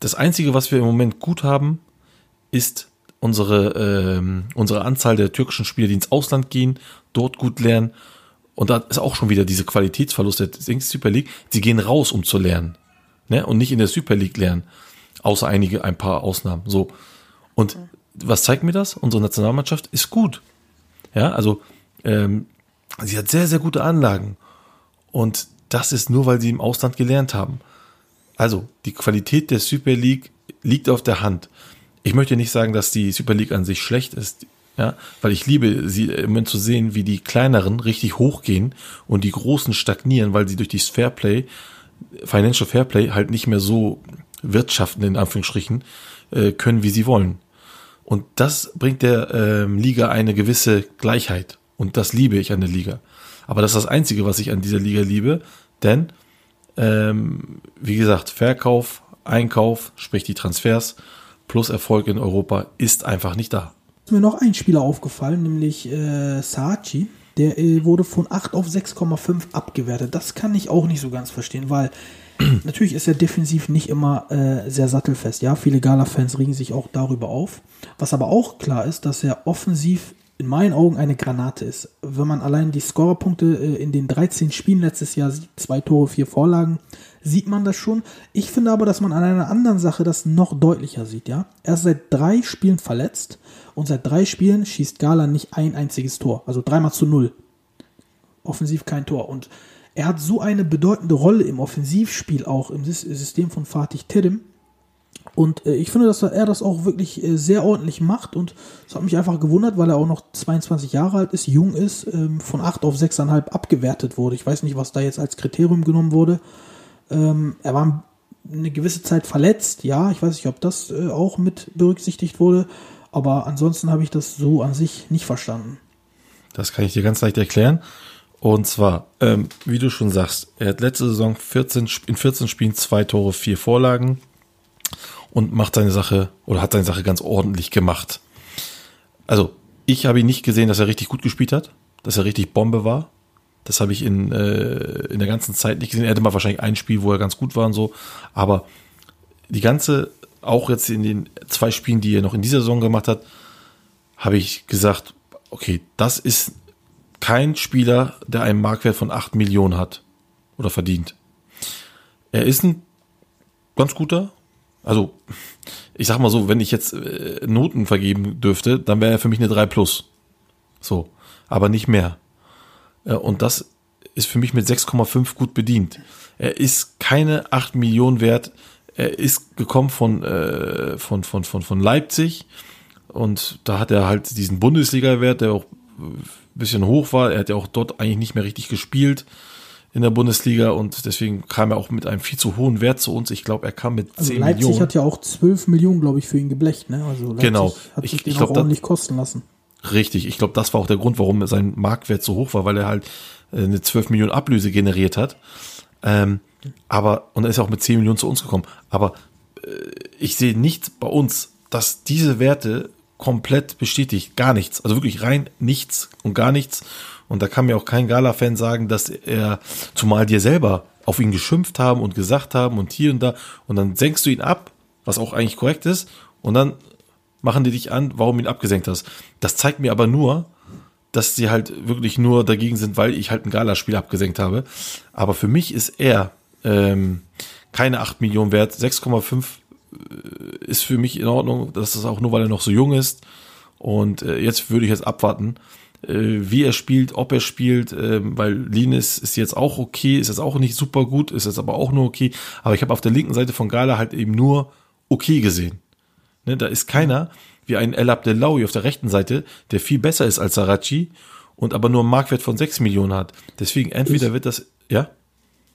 das Einzige, was wir im Moment gut haben, ist unsere, ähm, unsere Anzahl der türkischen Spieler, die ins Ausland gehen, dort gut lernen und da ist auch schon wieder diese Qualitätsverlust der Super League. Sie gehen raus, um zu lernen. Ne? Und nicht in der Super League lernen. Außer einige, ein paar Ausnahmen. So. Und was zeigt mir das? Unsere Nationalmannschaft ist gut. Ja, also ähm, sie hat sehr, sehr gute Anlagen. Und das ist nur, weil sie im Ausland gelernt haben. Also, die Qualität der Super League liegt auf der Hand. Ich möchte nicht sagen, dass die Super League an sich schlecht ist. Ja, weil ich liebe, sie im Moment zu sehen, wie die kleineren richtig hochgehen und die großen stagnieren, weil sie durch dieses Fairplay, Financial Fairplay halt nicht mehr so wirtschaften, in Anführungsstrichen, äh, können, wie sie wollen. Und das bringt der ähm, Liga eine gewisse Gleichheit. Und das liebe ich an der Liga. Aber das ist das Einzige, was ich an dieser Liga liebe. Denn, ähm, wie gesagt, Verkauf, Einkauf, sprich die Transfers plus Erfolg in Europa ist einfach nicht da. Ist mir noch ein Spieler aufgefallen, nämlich äh, Saatchi. Der äh, wurde von 8 auf 6,5 abgewertet. Das kann ich auch nicht so ganz verstehen, weil [CLEARS THROAT] natürlich ist er defensiv nicht immer äh, sehr sattelfest. Ja, viele Gala-Fans regen sich auch darüber auf. Was aber auch klar ist, dass er offensiv in meinen Augen eine Granate ist. Wenn man allein die Scorerpunkte äh, in den 13 Spielen letztes Jahr sieht, zwei Tore, vier Vorlagen, sieht man das schon. Ich finde aber, dass man an einer anderen Sache das noch deutlicher sieht, ja. Er ist seit drei Spielen verletzt und seit drei Spielen schießt Gala nicht ein einziges Tor. Also dreimal zu null. Offensiv kein Tor. Und er hat so eine bedeutende Rolle im Offensivspiel auch im System von Fatih Terim. Und äh, ich finde, dass er das auch wirklich äh, sehr ordentlich macht und es hat mich einfach gewundert, weil er auch noch 22 Jahre alt ist, jung ist, ähm, von 8 auf 6,5 abgewertet wurde. Ich weiß nicht, was da jetzt als Kriterium genommen wurde. Ähm, er war eine gewisse Zeit verletzt, ja, ich weiß nicht, ob das äh, auch mit berücksichtigt wurde, aber ansonsten habe ich das so an sich nicht verstanden. Das kann ich dir ganz leicht erklären. Und zwar, ähm, wie du schon sagst, er hat letzte Saison 14, in 14 Spielen zwei Tore, vier Vorlagen und macht seine Sache oder hat seine Sache ganz ordentlich gemacht. Also, ich habe ihn nicht gesehen, dass er richtig gut gespielt hat, dass er richtig Bombe war. Das habe ich in, äh, in der ganzen Zeit nicht gesehen. Er hatte mal wahrscheinlich ein Spiel, wo er ganz gut war und so. Aber die ganze, auch jetzt in den zwei Spielen, die er noch in dieser Saison gemacht hat, habe ich gesagt, okay, das ist kein Spieler, der einen Marktwert von 8 Millionen hat oder verdient. Er ist ein ganz guter, also ich sag mal so, wenn ich jetzt äh, Noten vergeben dürfte, dann wäre er für mich eine 3 plus. So, aber nicht mehr. Äh, und das ist für mich mit 6,5 gut bedient. Er ist keine 8 Millionen wert. Er ist gekommen von, äh, von, von, von, von Leipzig und da hat er halt diesen Bundesliga-Wert, der auch ein bisschen hoch war. Er hat ja auch dort eigentlich nicht mehr richtig gespielt in der Bundesliga und deswegen kam er auch mit einem viel zu hohen Wert zu uns. Ich glaube, er kam mit Also 10 Leipzig Millionen. hat ja auch 12 Millionen, glaube ich, für ihn geblecht, ne? Also Leipzig Genau. hat Ich- sich den ich glaub, auch ordentlich kosten lassen. Richtig, ich glaube, das war auch der Grund, warum sein Marktwert so hoch war, weil er halt äh, eine 12 Millionen Ablöse generiert hat. Ähm, aber, und er ist auch mit 10 Millionen zu uns gekommen. Aber äh, ich sehe nicht bei uns, dass diese Werte komplett bestätigt. Gar nichts. Also wirklich rein nichts und gar nichts. Und da kann mir auch kein Gala-Fan sagen, dass er, zumal dir selber auf ihn geschimpft haben und gesagt haben und hier und da. Und dann senkst du ihn ab, was auch eigentlich korrekt ist. Und dann machen die dich an, warum ihn abgesenkt hast. Das zeigt mir aber nur, dass sie halt wirklich nur dagegen sind, weil ich halt ein Galaspiel abgesenkt habe. Aber für mich ist er ähm, keine 8 Millionen wert. 6,5 äh, ist für mich in Ordnung. Das ist auch nur, weil er noch so jung ist. Und äh, jetzt würde ich jetzt abwarten, wie er spielt, ob er spielt, ähm, weil Linis ist jetzt auch okay, ist jetzt auch nicht super gut, ist jetzt aber auch nur okay. Aber ich habe auf der linken Seite von Gala halt eben nur okay gesehen. Ne, da ist keiner wie ein El Abdelawi auf der rechten Seite, der viel besser ist als Sarachi und aber nur einen Marktwert von 6 Millionen hat. Deswegen entweder Ich- wird das, ja?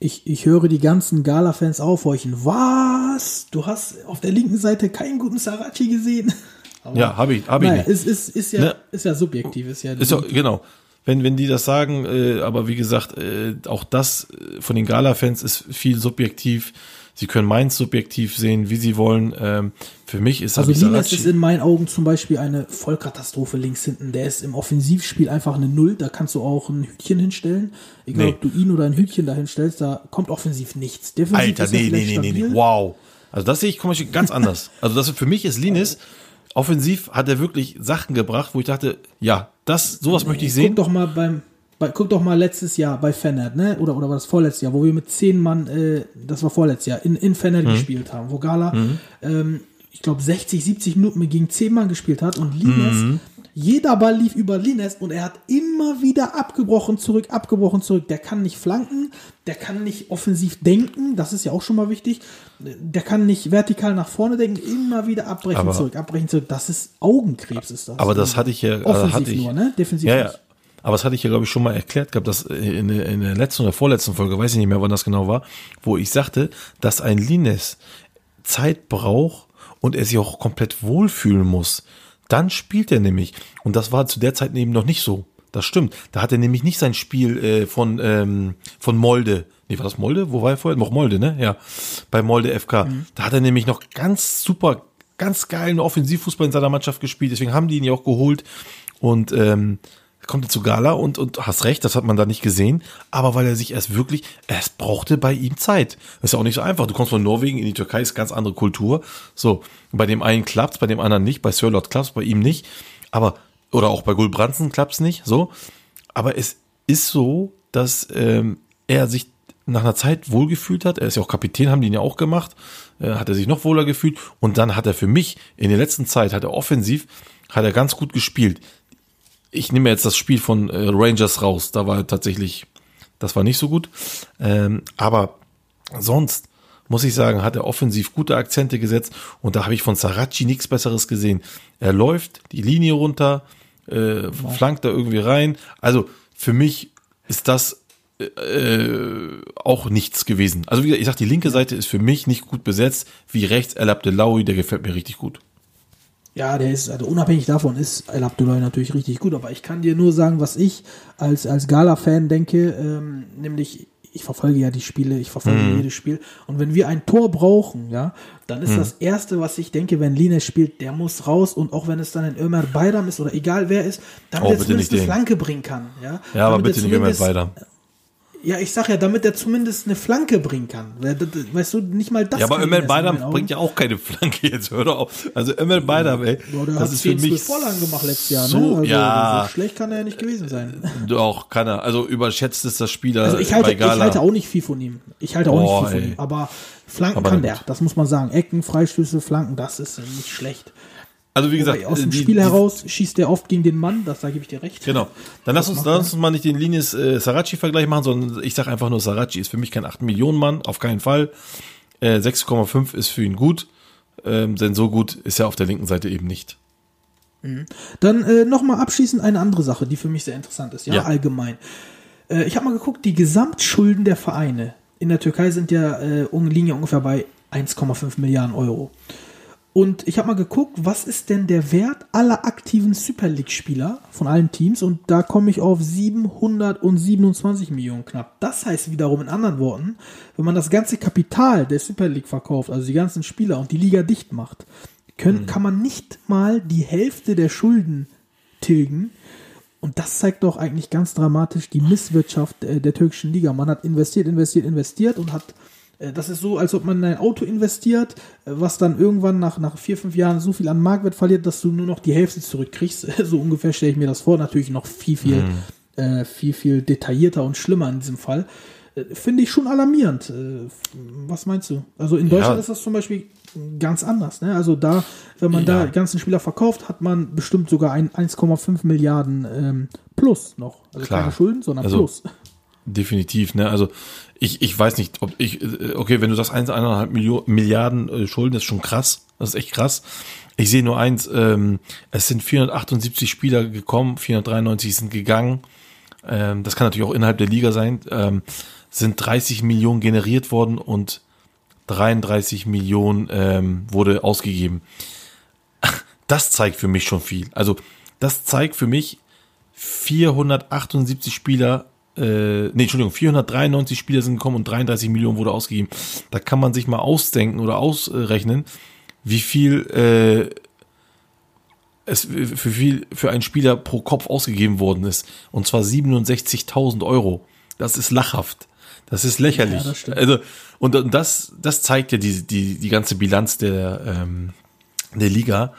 Ich, ich höre die ganzen Gala-Fans aufhorchen. Was? Du hast auf der linken Seite keinen guten Sarachi gesehen? [LAUGHS] Aber, Ja, habe ich, habe ich naja, nicht. ist, ist, ist, ja, Ne? ist ja subjektiv. Ist ja, Ist doch, genau. Wenn, wenn die das sagen, äh, aber wie gesagt, äh, auch das äh, von den Gala-Fans ist viel subjektiv. Sie können meins subjektiv sehen, wie sie wollen. Ähm, für mich ist also Linas ist in meinen Augen zum Beispiel eine Vollkatastrophe links hinten. Der ist im Offensivspiel einfach eine Null. Da kannst du auch ein Hütchen hinstellen. Egal, Nee. ob du ihn oder ein Hütchen da hinstellst, da kommt offensiv nichts. Defensiv Alter, er nee, nee, nee, nee, nee, wow. Also das sehe ich Beispiel ganz anders. Also das für mich ist Linis, [LAUGHS] offensiv hat er wirklich Sachen gebracht, wo ich dachte, ja, das, sowas möchte ich sehen. Guck doch mal beim, bei, guck doch mal letztes Jahr bei Fennert, ne? Oder, oder war das vorletztes Jahr, wo wir mit zehn Mann, äh, das war vorletztes Jahr, in, in Fennert Mhm. gespielt haben, wo Gala, ähm, ich glaube, 60, 70 Minuten gegen zehn Mann gespielt hat und Limes Mhm. Jeder Ball lief über Lines und er hat immer wieder abgebrochen zurück, abgebrochen zurück. Der kann nicht flanken, der kann nicht offensiv denken, das ist ja auch schon mal wichtig. Der kann nicht vertikal nach vorne denken, immer wieder abbrechen Aber- zurück, abbrechen zurück. Das ist Augenkrebs, ist das. Aber das hatte ich ja, äh, Offensiv hatte ich, nur, ne? Defensiv ja, ja. Aber das hatte ich ja, glaube ich, schon mal erklärt gehabt, dass äh, in, der- in der letzten oder vorletzten Folge, weiß ich nicht mehr, wann das genau war, wo ich sagte, dass ein Lines Zeit braucht und er sich auch komplett wohlfühlen muss. Dann spielt er nämlich. Und das war zu der Zeit eben noch nicht so. Das stimmt. Da hat er nämlich nicht sein Spiel äh, von, ähm, von Molde. Nee, war das Molde? Wo war er vorher? Noch Molde, ne? Ja. Bei Molde FK. Da hat er nämlich noch ganz super, ganz geilen Offensivfußball in seiner Mannschaft gespielt. Deswegen haben die ihn ja auch geholt. Und ähm, kommt er zu Gala und, und hast recht, das hat man da nicht gesehen. Aber weil er sich erst wirklich, es brauchte bei ihm Zeit. Das ist ja auch nicht so einfach. Du kommst von Norwegen in die Türkei, ist ganz andere Kultur. So, bei dem einen klappt's, bei dem anderen nicht. Bei Sirlot klappt's, bei ihm nicht. Aber, oder auch bei Gulbransen klappt's nicht. So. Aber es ist so, dass ähm, er sich nach einer Zeit wohlgefühlt hat. Er ist ja auch Kapitän, haben die ihn ja auch gemacht. Äh, hat er sich noch wohler gefühlt. Und dann hat er für mich in der letzten Zeit, hat er offensiv, hat er ganz gut gespielt ich nehme jetzt das Spiel von äh, Rangers raus. Da war tatsächlich, das war nicht so gut. Ähm, aber sonst muss ich sagen, hat er offensiv gute Akzente gesetzt und da habe ich von Saracchi nichts Besseres gesehen. Er läuft die Linie runter, äh, flankt da irgendwie rein. Also für mich ist das äh, auch nichts gewesen. Also wie gesagt, ich sag, die linke Seite ist für mich nicht gut besetzt, wie rechts El Abdelawi, der gefällt mir richtig gut. Ja, der ist, also unabhängig davon ist El Abdullahi natürlich richtig gut, aber ich kann dir nur sagen, was ich als, als Gala-Fan denke, ähm, nämlich ich verfolge ja die Spiele, ich verfolge jedes Spiel und wenn wir ein Tor brauchen, ja, dann ist das Erste, was ich denke, wenn Lines spielt, der muss raus und auch wenn es dann ein Ömer Bayram ist oder egal wer ist, damit Oh, er zumindest eine den. Flanke bringen kann, ja. Ja, aber Damit er bitte nicht zumindest- weiter. Ja, ich sag ja, damit er zumindest eine Flanke bringen kann. Weißt du, nicht mal das Ja, aber Ömer Baydam Augen. bringt ja auch keine Flanke jetzt, hör doch auf. Also Ömer Baydam, ey, Ja, der das hat ist für 10, 12 mich Vorlagen gemacht letztes Jahr, so, ne? Also, ja, so schlecht kann er ja nicht gewesen sein. [LAUGHS] doch, kann er. Also überschätzt ist das Spieler Also ich halte, ich halte auch nicht viel von ihm. Ich halte auch Boah, nicht viel von ey. ihm. Aber Flanken Aber kann der, das muss man sagen. Ecken, Freistöße, Flanken, das ist nicht schlecht. Also wie gesagt, Aus dem die- Spiel die- heraus schießt er oft gegen den Mann, das da gebe ich dir recht. Genau. Dann lass uns, lass uns mal nicht den Linis äh, Saracchi-Vergleich machen, sondern ich sage einfach nur, Saracchi ist für mich kein 8 Millionen Mann, auf keinen Fall. Äh, 6,5 ist für ihn gut, ähm, denn so gut ist er auf der linken Seite eben nicht. Dann äh, nochmal abschließend eine andere Sache, die für mich sehr interessant ist, ja, Ja. allgemein. Äh, ich habe mal geguckt, die Gesamtschulden der Vereine in der Türkei sind ja äh, liegen ja ungefähr bei 1,5 Milliarden Euro. Und ich habe mal geguckt, was ist denn der Wert aller aktiven Super League-Spieler von allen Teams? Und da komme ich auf 727 Millionen knapp. Das heißt wiederum in anderen Worten, wenn man das ganze Kapital der Super League verkauft, also die ganzen Spieler und die Liga dicht macht, können, kann man nicht mal die Hälfte der Schulden tilgen. Und das zeigt doch eigentlich ganz dramatisch die Misswirtschaft äh, der türkischen Liga. Man hat investiert, investiert, investiert und hat, das ist so, als ob man in ein Auto investiert, äh, was dann irgendwann nach, nach vier, fünf Jahren so viel an Marktwert verliert, dass du nur noch die Hälfte zurückkriegst. [LAUGHS] so ungefähr stelle ich mir das vor. Natürlich noch viel, viel, äh, viel, viel detaillierter und schlimmer in diesem Fall. Äh, Finde ich schon alarmierend. Äh, was meinst du? Also in Deutschland ist das zum Beispiel ganz anders. Ne? Also da, wenn man da Ja. die ganzen Spieler verkauft, hat man bestimmt sogar ein 1,5 Milliarden ähm, plus noch. Also Klar. keine Schulden, sondern Also- plus. Definitiv, ne? Also ich, ich weiß nicht, ob ich, äh, okay, wenn du sagst 1,5 Millio- Milliarden äh, Schulden, ist schon krass. Das ist echt krass. Ich sehe nur eins, ähm, es sind 478 Spieler gekommen, 493 sind gegangen. Ähm, das kann natürlich auch innerhalb der Liga sein. Ähm, sind 30 Millionen generiert worden und 33 Millionen ähm, wurde ausgegeben. [LAUGHS] Das zeigt für mich schon viel. Also das zeigt für mich 478 Spieler, äh, nee, Entschuldigung, 493 Spieler sind gekommen und 33 Millionen wurde ausgegeben. Da kann man sich mal ausdenken oder ausrechnen, wie viel äh, es für viel für einen Spieler pro Kopf ausgegeben worden ist. Und zwar 67.000 Euro. Das ist lachhaft. Das ist lächerlich. Ja, das. Also, und und das, das zeigt ja die, die, die ganze Bilanz der, ähm, der Liga.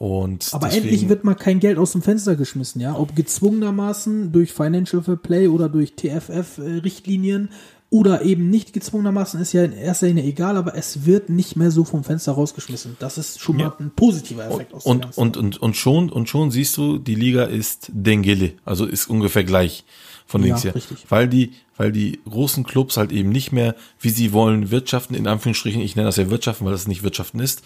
Und Aber deswegen- endlich wird mal kein Geld aus dem Fenster geschmissen, ja. Ob gezwungenermaßen durch Financial Fair Play oder durch TFF-Richtlinien. oder eben nicht gezwungenermaßen, ist ja in erster Linie egal, aber es wird nicht mehr so vom Fenster rausgeschmissen. Das ist schon mal ein positiver Effekt aus Und, ganzen und, und, und schon, und schon siehst du, die Liga ist Dengele, also ist ungefähr gleich von Ja, links her. richtig. Weil die, weil die großen Clubs halt eben nicht mehr, wie sie wollen, wirtschaften, in Anführungsstrichen, ich nenne das ja wirtschaften, weil das nicht wirtschaften ist.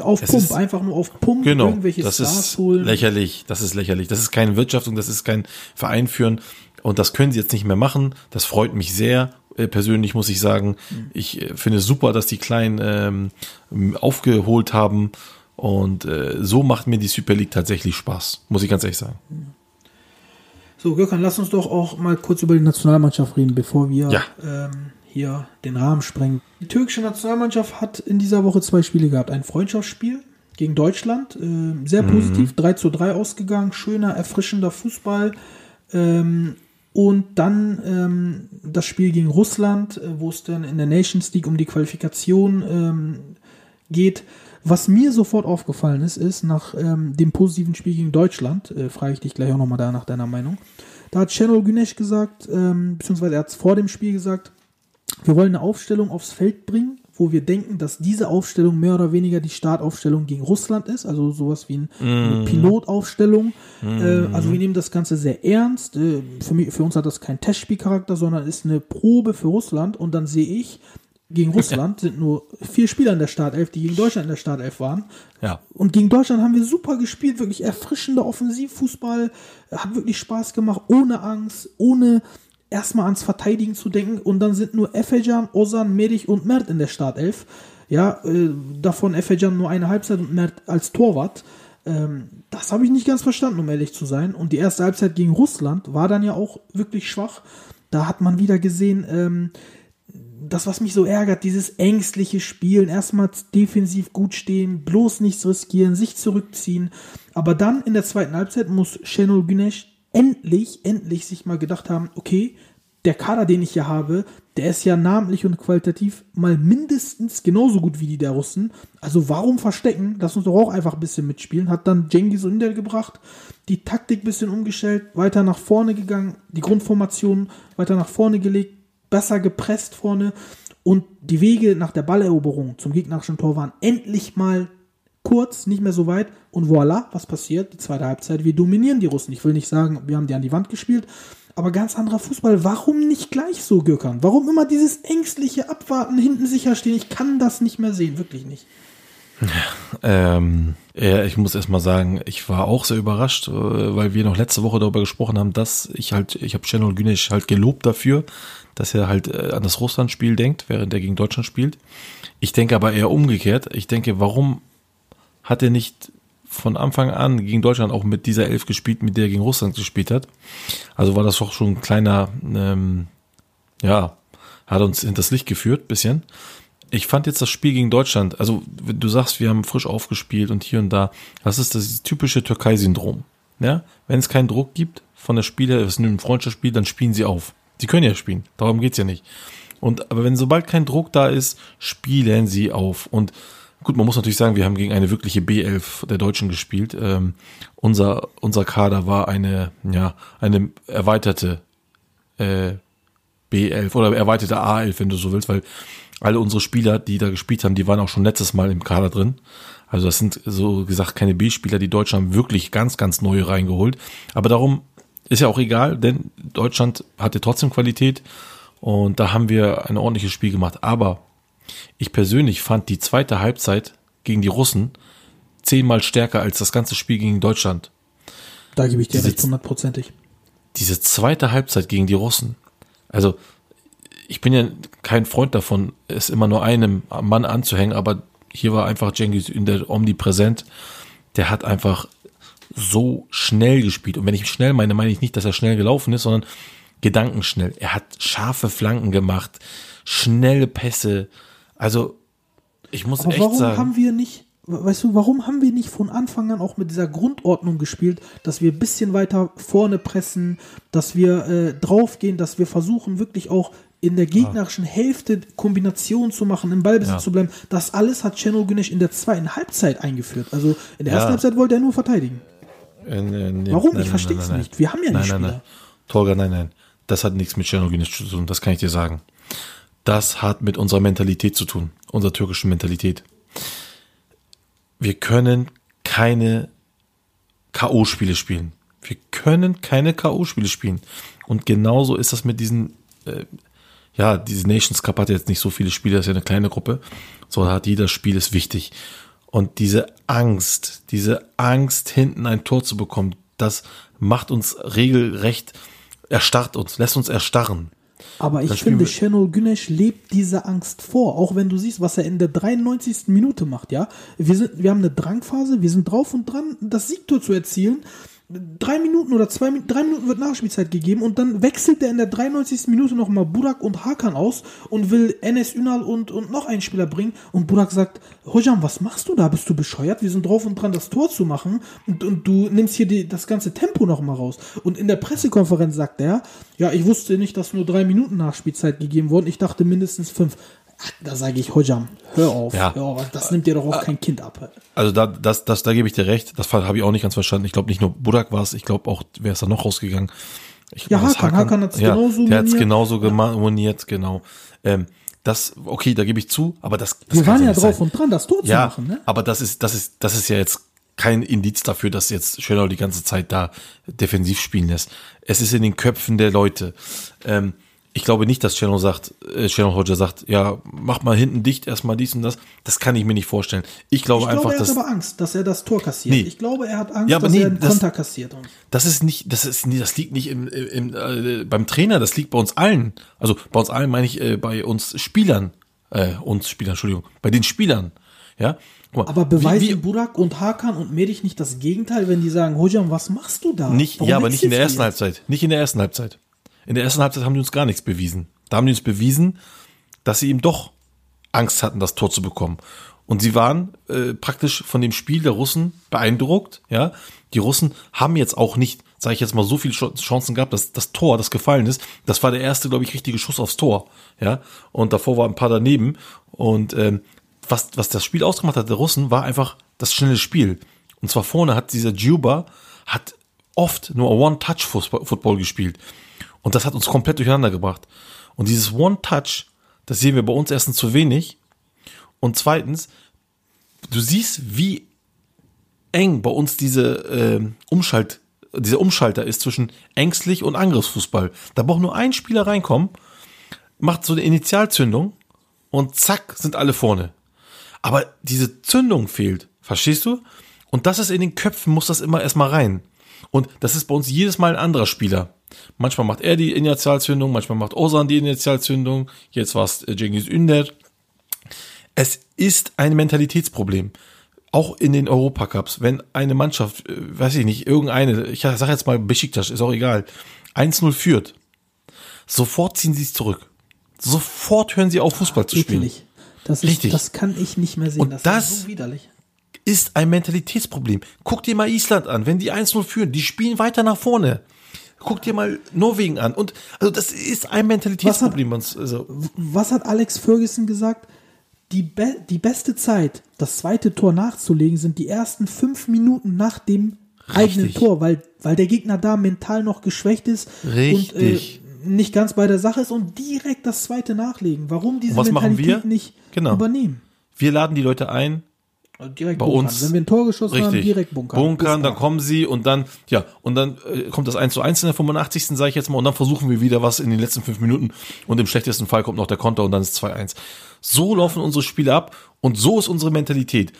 auf es Pump, ist- einfach nur auf Pump Genau, irgendwelche das Stars ist holen. lächerlich, das ist lächerlich. Das ist keine Wirtschaftung, das ist kein Verein führen und das können sie jetzt nicht mehr machen. Das freut mich sehr. Äh, Persönlich muss ich sagen, ich äh, finde es super, dass die Kleinen ähm, aufgeholt haben und äh, so macht mir die Super League tatsächlich Spaß, muss ich ganz ehrlich sagen. So, Gökhan, lass uns doch auch mal kurz über die Nationalmannschaft reden, bevor wir Ja. ähm, hier den Rahmen sprengen. Die türkische Nationalmannschaft hat in dieser Woche zwei Spiele gehabt. Ein Freundschaftsspiel gegen Deutschland, äh, sehr positiv, 3 zu 3 ausgegangen, schöner, erfrischender Fußball. Ähm, und dann ähm, das Spiel gegen Russland, äh, wo es dann in der Nations League um die Qualifikation ähm, geht. Was mir sofort aufgefallen ist, ist nach ähm, dem positiven Spiel gegen Deutschland, äh, frage ich dich gleich auch nochmal da nach deiner Meinung, da hat Şenol Güneş gesagt, ähm, beziehungsweise er hat es vor dem Spiel gesagt, wir wollen eine Aufstellung aufs Feld bringen, wo wir denken, dass diese Aufstellung mehr oder weniger die Startaufstellung gegen Russland ist, also sowas wie ein, eine Pilotaufstellung. Äh, also wir nehmen das Ganze sehr ernst. Äh, für, mich, für uns hat das keinen Testspielcharakter, sondern ist eine Probe für Russland. Und dann sehe ich, gegen Russland sind nur vier Spieler in der Startelf, die gegen Deutschland in der Startelf waren. Ja. Und gegen Deutschland haben wir super gespielt, wirklich erfrischender Offensivfußball, hat wirklich Spaß gemacht, ohne Angst, ohne erstmal ans Verteidigen zu denken. Und dann sind nur Efecan, Ozan, Merich und Mert in der Startelf. Ja, äh, davon Efecan nur eine Halbzeit und Mert als Torwart. Ähm, das habe ich nicht ganz verstanden, um ehrlich zu sein. Und die erste Halbzeit gegen Russland war dann ja auch wirklich schwach. Da hat man wieder gesehen, ähm, das, was mich so ärgert, dieses ängstliche Spielen, erstmal defensiv gut stehen, bloß nichts riskieren, sich zurückziehen. Aber dann in der zweiten Halbzeit muss Şenol Güneş endlich, endlich sich mal gedacht haben, okay, der Kader, den ich hier habe, der ist ja namentlich und qualitativ mal mindestens genauso gut wie die der Russen. Also warum verstecken? Lass uns doch auch einfach ein bisschen mitspielen. Hat dann Cengiz Ünder gebracht, die Taktik ein bisschen umgestellt, weiter nach vorne gegangen, die Grundformation weiter nach vorne gelegt, besser gepresst vorne und die Wege nach der Balleroberung zum gegnerischen Tor waren endlich mal kurz, nicht mehr so weit und voilà, was passiert? Die zweite Halbzeit, wir dominieren die Russen. Ich will nicht sagen, wir haben die an die Wand gespielt, aber ganz anderer Fußball. Warum nicht gleich so, Gürkan? Warum immer dieses ängstliche Abwarten, hinten sicher stehen? Ich kann das nicht mehr sehen, wirklich nicht. Ähm, ja, ich muss erst mal sagen, ich war auch sehr überrascht, äh, weil wir noch letzte Woche darüber gesprochen haben, dass ich halt, ich habe Şenol Güneş halt gelobt dafür, dass er halt äh, an das Russland-Spiel denkt, während er gegen Deutschland spielt. Ich denke aber eher umgekehrt. Ich denke, warum hat er nicht von Anfang an gegen Deutschland auch mit dieser Elf gespielt, mit der er gegen Russland gespielt hat? Also war das doch schon ein kleiner, ähm, ja, hat uns hinters Licht geführt, bisschen. Ich fand jetzt das Spiel gegen Deutschland, also du sagst, wir haben frisch aufgespielt und hier und da, das ist das typische Türkei-Syndrom. Ja? Wenn es keinen Druck gibt von der Spieler, es ist ein Freundschaftsspiel, dann spielen sie auf. Sie können ja spielen, darum geht's ja nicht. Und aber wenn sobald kein Druck da ist, spielen sie auf. Und gut, man muss natürlich sagen, wir haben gegen eine wirkliche B11 der Deutschen gespielt. Ähm, unser, unser Kader war eine, ja, eine erweiterte äh, B11 oder erweiterte A11, wenn du so willst, weil alle unsere Spieler, die da gespielt haben, die waren auch schon letztes Mal im Kader drin. Also das sind so gesagt keine B-Spieler, die Deutschland haben wirklich ganz, ganz neue reingeholt. Aber darum ist ja auch egal, denn Deutschland hatte trotzdem Qualität und da haben wir ein ordentliches Spiel gemacht. Aber ich persönlich fand die zweite Halbzeit gegen die Russen zehnmal stärker als das ganze Spiel gegen Deutschland. Da gebe ich dir Diese- recht, hundertprozentig. diese zweite Halbzeit gegen die Russen, also ich bin ja kein Freund davon, es immer nur einem Mann anzuhängen, aber hier war einfach Cengiz in der omnipräsent. Der hat einfach so schnell gespielt. Und wenn ich schnell meine, meine ich nicht, dass er schnell gelaufen ist, sondern gedankenschnell. Er hat scharfe Flanken gemacht, schnelle Pässe. Also, ich muss Aber echt warum sagen. haben wir nicht, weißt du, warum haben wir nicht von Anfang an auch mit dieser Grundordnung gespielt, dass wir ein bisschen weiter vorne pressen, dass wir äh, draufgehen, dass wir versuchen wirklich auch in der gegnerischen Hälfte Kombinationen zu machen, im Ballbesitz Ja. zu bleiben. Das alles hat Ceno Güneş in der zweiten Halbzeit eingeführt. Also in der ersten Ja. Halbzeit wollte er nur verteidigen. Äh, nee, nee, Warum? nein, Ich nein, nein. nicht. Wir haben ja nein, Spieler. nein. Tolga, nein, nein. Das hat nichts mit Czernoginic zu tun, das kann ich dir sagen. Das hat mit unserer Mentalität zu tun, unserer türkischen Mentalität. Wir können keine K.O.-Spiele spielen. Wir können keine K.O.-Spiele spielen. Und genauso ist das mit diesen, äh, ja, diese Nations Cup hat jetzt nicht so viele Spiele, das ist ja eine kleine Gruppe, sondern hat jeder Spiel ist wichtig. Und diese Angst, diese Angst, hinten ein Tor zu bekommen, das macht uns regelrecht, erstarrt uns, lässt uns erstarren. Aber ich Dann finde, Şenol Güneş lebt diese Angst vor. Auch wenn du siehst, was er in der 93. Minute macht, ja. Wir, sind, wir haben eine Drangphase, wir sind drauf und dran, das Siegtor zu erzielen. Drei Minuten oder zwei drei Minuten wird Nachspielzeit gegeben und dann wechselt er in der 93. Minute nochmal Burak und Hakan aus und will Enes Ünal und, und noch einen Spieler bringen. Und Burak sagt, Hojam, was machst du da? Bist du bescheuert? Wir sind drauf und dran, das Tor zu machen und, und du nimmst hier die, das ganze Tempo nochmal raus. Und in der Pressekonferenz sagt er, ja, ich wusste nicht, dass nur drei Minuten Nachspielzeit gegeben wurden. Ich dachte mindestens fünf. Da sage ich, Hojam, hör auf. Ja. Hör auf. Das nimmt dir doch auch kein Kind ab. Also da, das, das, da gebe ich dir recht. Das habe ich auch nicht ganz verstanden. Ich glaube nicht nur Burak war es, ich glaube auch, wer ist da noch rausgegangen? Ich, Ja, das Hakan. Hakan hat's genauso Der hat es genauso moniert, genau. Ähm, das, okay, da gebe ich zu, aber das, das Wir waren ja nicht drauf sein. und dran, das Tor zu ja, machen. Ne? aber das ist, das ist, das ist ja jetzt kein Indiz dafür, dass jetzt Schönau die ganze Zeit da defensiv spielen lässt. Es ist in den Köpfen der Leute. Ähm, ich glaube nicht, dass Channel sagt, äh, Channel Hodger sagt, ja, mach mal hinten dicht, erstmal dies und das. Das kann ich mir nicht vorstellen. Ich glaube Ich einfach, glaube, er dass hat aber Angst, dass er das Tor kassiert. Nee. Ich glaube, er hat Angst, Ja, dass nee, er einen das- Konter kassiert. Das ist nicht, das ist das liegt nicht im, im, äh, beim Trainer, das liegt bei uns allen. Also bei uns allen meine ich äh, bei uns Spielern, äh, uns Spielern, Entschuldigung, bei den Spielern. Ja. Mal, aber beweisen wie, wie, Burak und Hakan und Medich nicht das Gegenteil, wenn die sagen, Hojam, was machst du da? nicht, Warum ja, aber nicht in der ersten jetzt? Halbzeit. Nicht in der ersten Halbzeit. In der ersten Halbzeit haben die uns gar nichts bewiesen. Da haben die uns bewiesen, dass sie eben doch Angst hatten, das Tor zu bekommen. Und sie waren äh, praktisch von dem Spiel der Russen beeindruckt. Ja, die Russen haben jetzt auch nicht, sage ich jetzt mal, so viele Ch- Chancen gehabt, dass das Tor, das gefallen ist, das war der erste, glaube ich, richtige Schuss aufs Tor. Ja, und davor war ein paar daneben. Und ähm, was was das Spiel ausgemacht hat der Russen, war einfach das schnelle Spiel. Und zwar vorne hat dieser Juba hat oft nur One-Touch-Football gespielt. Und das hat uns komplett durcheinander gebracht. Und dieses One-Touch, das sehen wir bei uns erstens zu wenig. Und zweitens, du siehst, wie eng bei uns diese ähm, Umschalt, dieser Umschalter ist zwischen ängstlich und Angriffsfußball. Da braucht nur ein Spieler reinkommen, macht so eine Initialzündung und zack, sind alle vorne. Aber diese Zündung fehlt, verstehst du? Und das ist in den Köpfen, muss das immer erstmal rein. Und das ist bei uns jedes Mal ein anderer Spieler. Manchmal macht er die Initialzündung, manchmal macht Ozan die Initialzündung, jetzt war es äh, Cengiz Ünder. Es ist ein Mentalitätsproblem. Auch in den Europacups, wenn eine Mannschaft, äh, weiß ich nicht, irgendeine, ich sag jetzt mal Besiktas, ist auch egal, 1-0 führt, sofort ziehen sie es zurück. Sofort hören sie auf, Fußball zu spielen. Ekelig. Das, ist, Richtig. das kann ich nicht mehr sehen. Und das, das- ist so widerlich. ist ein Mentalitätsproblem. Guck dir mal Island an, wenn die 1-0 führen, die spielen weiter nach vorne. Guck dir mal Norwegen an. Und also das ist ein Mentalitätsproblem. bei uns. Also, Was hat Alex Ferguson gesagt? Die, be die beste Zeit, das zweite Tor nachzulegen, sind die ersten fünf Minuten nach dem eigenen Richtig. Tor, weil, weil der Gegner da mental noch geschwächt ist Richtig. und äh, nicht ganz bei der Sache ist und direkt das zweite nachlegen. Warum diese was Mentalität wir? nicht Genau. übernehmen? wir laden die Leute ein, Direkt bei bunkern. uns. Wenn wir ein Tor geschossen haben, Richtig. direkt bunkern. Bunkern, Bis dann da. kommen sie und dann, ja, und dann äh, kommt das 1 zu 1 in der 85. sage ich jetzt mal, und dann versuchen wir wieder was in den letzten fünf Minuten und im schlechtesten Fall kommt noch der Konter und dann ist 2-1. So laufen unsere Spiele ab und so ist unsere Mentalität.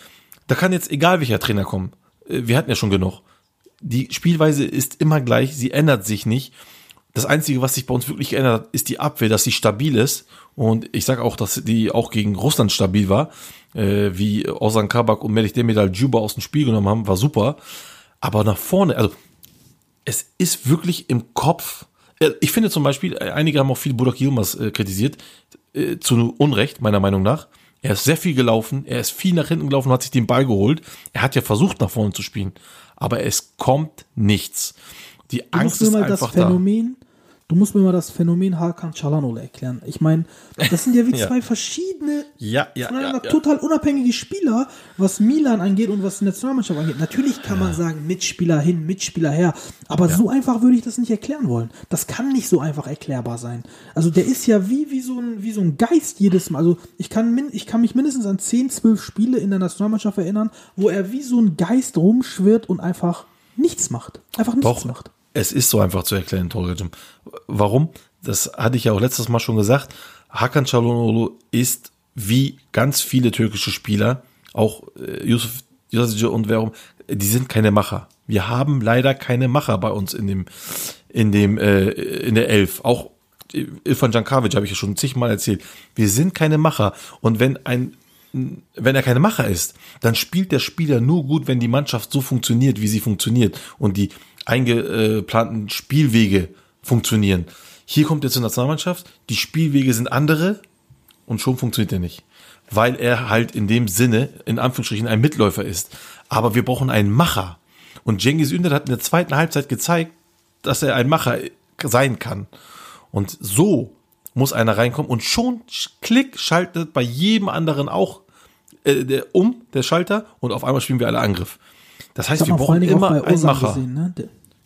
Da kann jetzt egal welcher Trainer kommen. Äh, Wir hatten ja schon genug. Die Spielweise ist immer gleich, sie ändert sich nicht. Das Einzige, was sich bei uns wirklich geändert hat, ist die Abwehr, dass sie stabil ist. Und ich sage auch, dass die auch gegen Russland stabil war. Äh, wie Ozan Kabak und Melih Demedal Juba aus dem Spiel genommen haben, war super. Aber nach vorne, also es ist wirklich im Kopf. Äh, Ich finde zum Beispiel, äh, einige haben auch viel Burak Yilmaz äh, kritisiert, äh, zu Unrecht, meiner Meinung nach. Er ist sehr viel gelaufen, er ist viel nach hinten gelaufen, hat sich den Ball geholt. Er hat ja versucht, nach vorne zu spielen. Aber es kommt nichts. Die Du Angst musst mir ist mal das einfach da. Phänomen, du musst mir mal das Phänomen Hakan Çalhanoğlu erklären. Ich meine, das sind ja wie [LAUGHS] Ja. zwei verschiedene Ja, ja, voneinander total unabhängige Spieler, was Milan angeht und was die Nationalmannschaft angeht. Natürlich kann man sagen, Mitspieler hin, Mitspieler her, aber so einfach würde ich das nicht erklären wollen. Das kann nicht so einfach erklärbar sein. Also der ist ja wie, wie, so, ein, wie so ein Geist jedes Mal. Also ich kann, ich kann mich mindestens an 10, 12 Spiele in der Nationalmannschaft erinnern, wo er wie so ein Geist rumschwirrt und einfach nichts macht. Einfach nichts Doch, macht. Es ist so einfach zu erklären, Torgajim. Warum? Das hatte ich ja auch letztes Mal schon gesagt. Hakan Çalhanoğlu ist wie ganz viele türkische Spieler, auch äh, Yusuf Yasic und wer auch, die sind keine Macher. Wir haben leider keine Macher bei uns in dem, in dem, äh, in der Elf. Auch Ilfan Jankavic habe ich ja schon zigmal erzählt. Wir sind keine Macher. Und wenn ein, wenn er keine Macher ist, dann spielt der Spieler nur gut, wenn die Mannschaft so funktioniert, wie sie funktioniert und die eingeplanten Spielwege funktionieren. Hier kommt er zur Nationalmannschaft, die Spielwege sind andere und schon funktioniert er nicht. Weil er halt in dem Sinne, in Anführungsstrichen, ein Mitläufer ist. Aber wir brauchen einen Macher. Und Cengiz Ünder hat in der zweiten Halbzeit gezeigt, dass er ein Macher sein kann. Und so muss einer reinkommen und schon klick schaltet bei jedem anderen auch äh, der, um, der Schalter, und auf einmal spielen wir alle Angriff. Das heißt, Das wir brauchen immer einen Macher. gesehen, ne?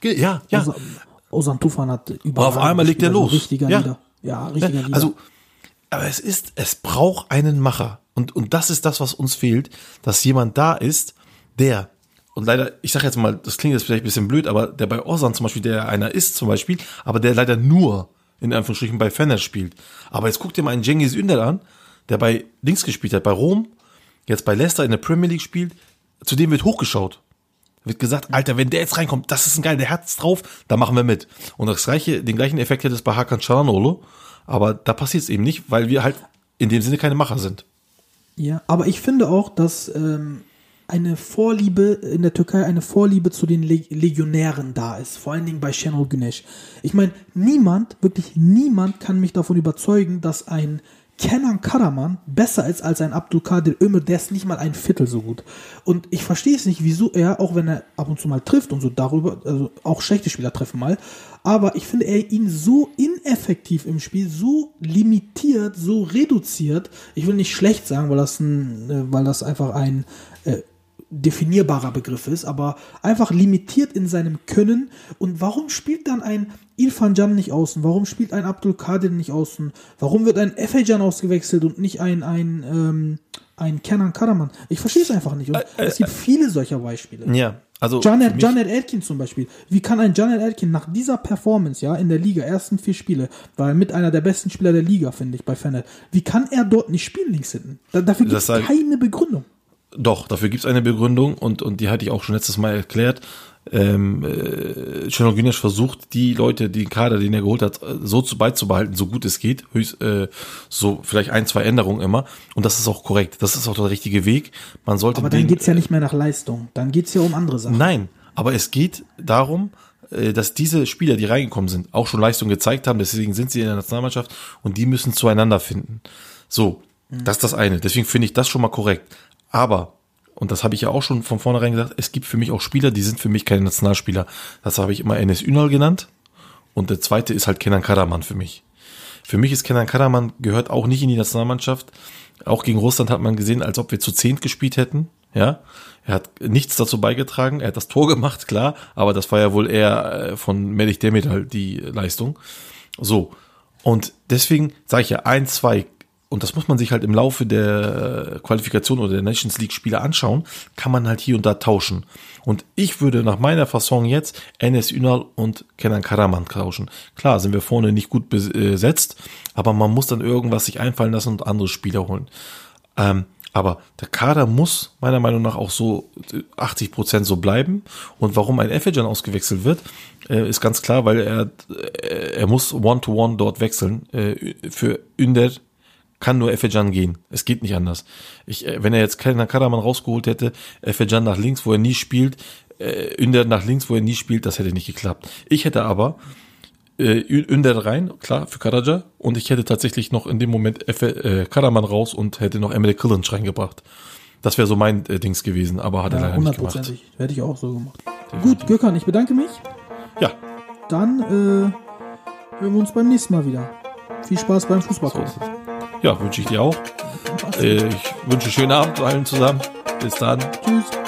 Der, Ja, ja. Ozan Tufan hat überall einmal legt er los. Richtiger Ja. Leader. Ja, richtiger Ja, Leader. also, aber es ist, es braucht einen Macher. Und, und das ist das, was uns fehlt, dass jemand da ist, der, und leider, ich sag jetzt mal, das klingt jetzt vielleicht ein bisschen blöd, aber der bei Ozan zum Beispiel, der einer ist zum Beispiel, aber der leider nur, in Anführungsstrichen, bei Fener spielt. Aber jetzt guck dir mal einen Cengiz Ünder an, der bei Dings gespielt hat, bei Rom, jetzt bei Leicester in der Premier League spielt, zu dem wird hochgeschaut. Wird gesagt, Alter, wenn der jetzt reinkommt, das ist ein geil, der hat's drauf, da machen wir mit. Und das gleiche, den gleichen Effekt hätte es bei Hakan Çalhanoğlu, aber da passiert es eben nicht, weil wir halt in dem Sinne keine Macher sind. Ja, aber ich finde auch, dass ähm, eine Vorliebe in der Türkei, eine Vorliebe zu den Leg Legionären da ist. Vor allen Dingen bei Şenol Güneş. Ich meine, niemand, wirklich niemand kann mich davon überzeugen, dass ein Kenan Karaman besser ist als ein Abdulkadir Ömür, der ist nicht mal ein Viertel so gut. Und ich verstehe es nicht, wieso er, auch wenn er ab und zu mal trifft und so darüber, also auch schlechte Spieler treffen mal, aber ich finde er ihn so ineffektiv im Spiel, so limitiert, so reduziert. Ich will nicht schlecht sagen, weil das ein, äh, weil das einfach ein äh, definierbarer Begriff ist, aber einfach limitiert in seinem Können. Und warum spielt dann ein Ilfan Can nicht außen? Warum spielt ein Abdul Kadir nicht außen? Warum wird ein Efecan ausgewechselt und nicht ein, ein, ähm, ein Kenan Karaman? Ich verstehe es einfach nicht. Und es gibt viele solcher Beispiele. Ja, also. Janet, Janet Elkin zum Beispiel. Wie kann ein Janet Elkin nach dieser Performance, ja, in der Liga, ersten vier Spiele, war er mit einer der besten Spieler der Liga, finde ich, bei Fenet. Wie kann er dort nicht spielen links hinten? Da, dafür gibt Das es keine Begründung. Doch, dafür gibt's eine Begründung und, und die hatte ich auch schon letztes Mal erklärt. Ähm, äh, Şenol Güneş versucht, die Leute, den Kader, den er geholt hat, äh, so zu beizubehalten, so gut es geht. Höchst, äh, so vielleicht ein, zwei Änderungen immer. Und das ist auch korrekt. Das ist auch der richtige Weg. Man sollte Aber dann den, geht's ja nicht mehr nach Leistung. Dann geht's ja um andere Sachen. Nein, aber es geht darum, äh, dass diese Spieler, die reingekommen sind, auch schon Leistung gezeigt haben. Deswegen sind sie in der Nationalmannschaft und die müssen zueinander finden. So, das ist das eine. Deswegen finde ich das schon mal korrekt. Aber, und das habe ich ja auch schon von vornherein gesagt, es gibt für mich auch Spieler, die sind für mich keine Nationalspieler. Das habe ich immer Enes Ünal genannt. Und der zweite ist halt Kenan Karaman für mich. Für mich ist Kenan Karaman gehört auch nicht in die Nationalmannschaft. Auch gegen Russland hat man gesehen, als ob wir zu zehnt gespielt hätten. Ja, er hat nichts dazu beigetragen. Er hat das Tor gemacht, klar, aber das war ja wohl eher äh, von Melich Demirel die Leistung. So und deswegen sage ich ja ein, zwei und das muss man sich halt im Laufe der Qualifikation oder der Nations League Spiele anschauen, kann man halt hier und da tauschen. Und ich würde nach meiner Fasson jetzt Enes Ünal und Kenan Karaman tauschen. Klar, sind wir vorne nicht gut besetzt, aber man muss dann irgendwas sich einfallen lassen und andere Spieler holen. Ähm, aber der Kader muss meiner Meinung nach auch so 80 Prozent so bleiben. Und warum ein Efecan ausgewechselt wird, äh, ist ganz klar, weil er, äh, er muss One-to-One dort wechseln. Äh, für Ünder kann nur Efecan gehen. Es geht nicht anders. Ich, äh, wenn er jetzt keinen Karaman rausgeholt hätte, Efecan nach links, wo er nie spielt, äh, Ünder nach links, wo er nie spielt, das hätte nicht geklappt. Ich hätte aber äh, Ünder rein, klar, für Karaja. Und ich hätte tatsächlich noch in dem Moment Efe, äh, Karaman raus und hätte noch Emre Kılınç reingebracht. Das wäre so mein äh, Dings gewesen, aber hat er Ja, leider nicht gemacht. Hätte ich auch so gemacht. Gut, Gökhan, ich bedanke mich. Ja, Dann äh, hören wir uns beim nächsten Mal wieder. Viel Spaß beim Fußball. es. Ja, wünsche ich dir auch. Äh, ich wünsche schönen Abend allen zusammen. Bis dann. Tschüss.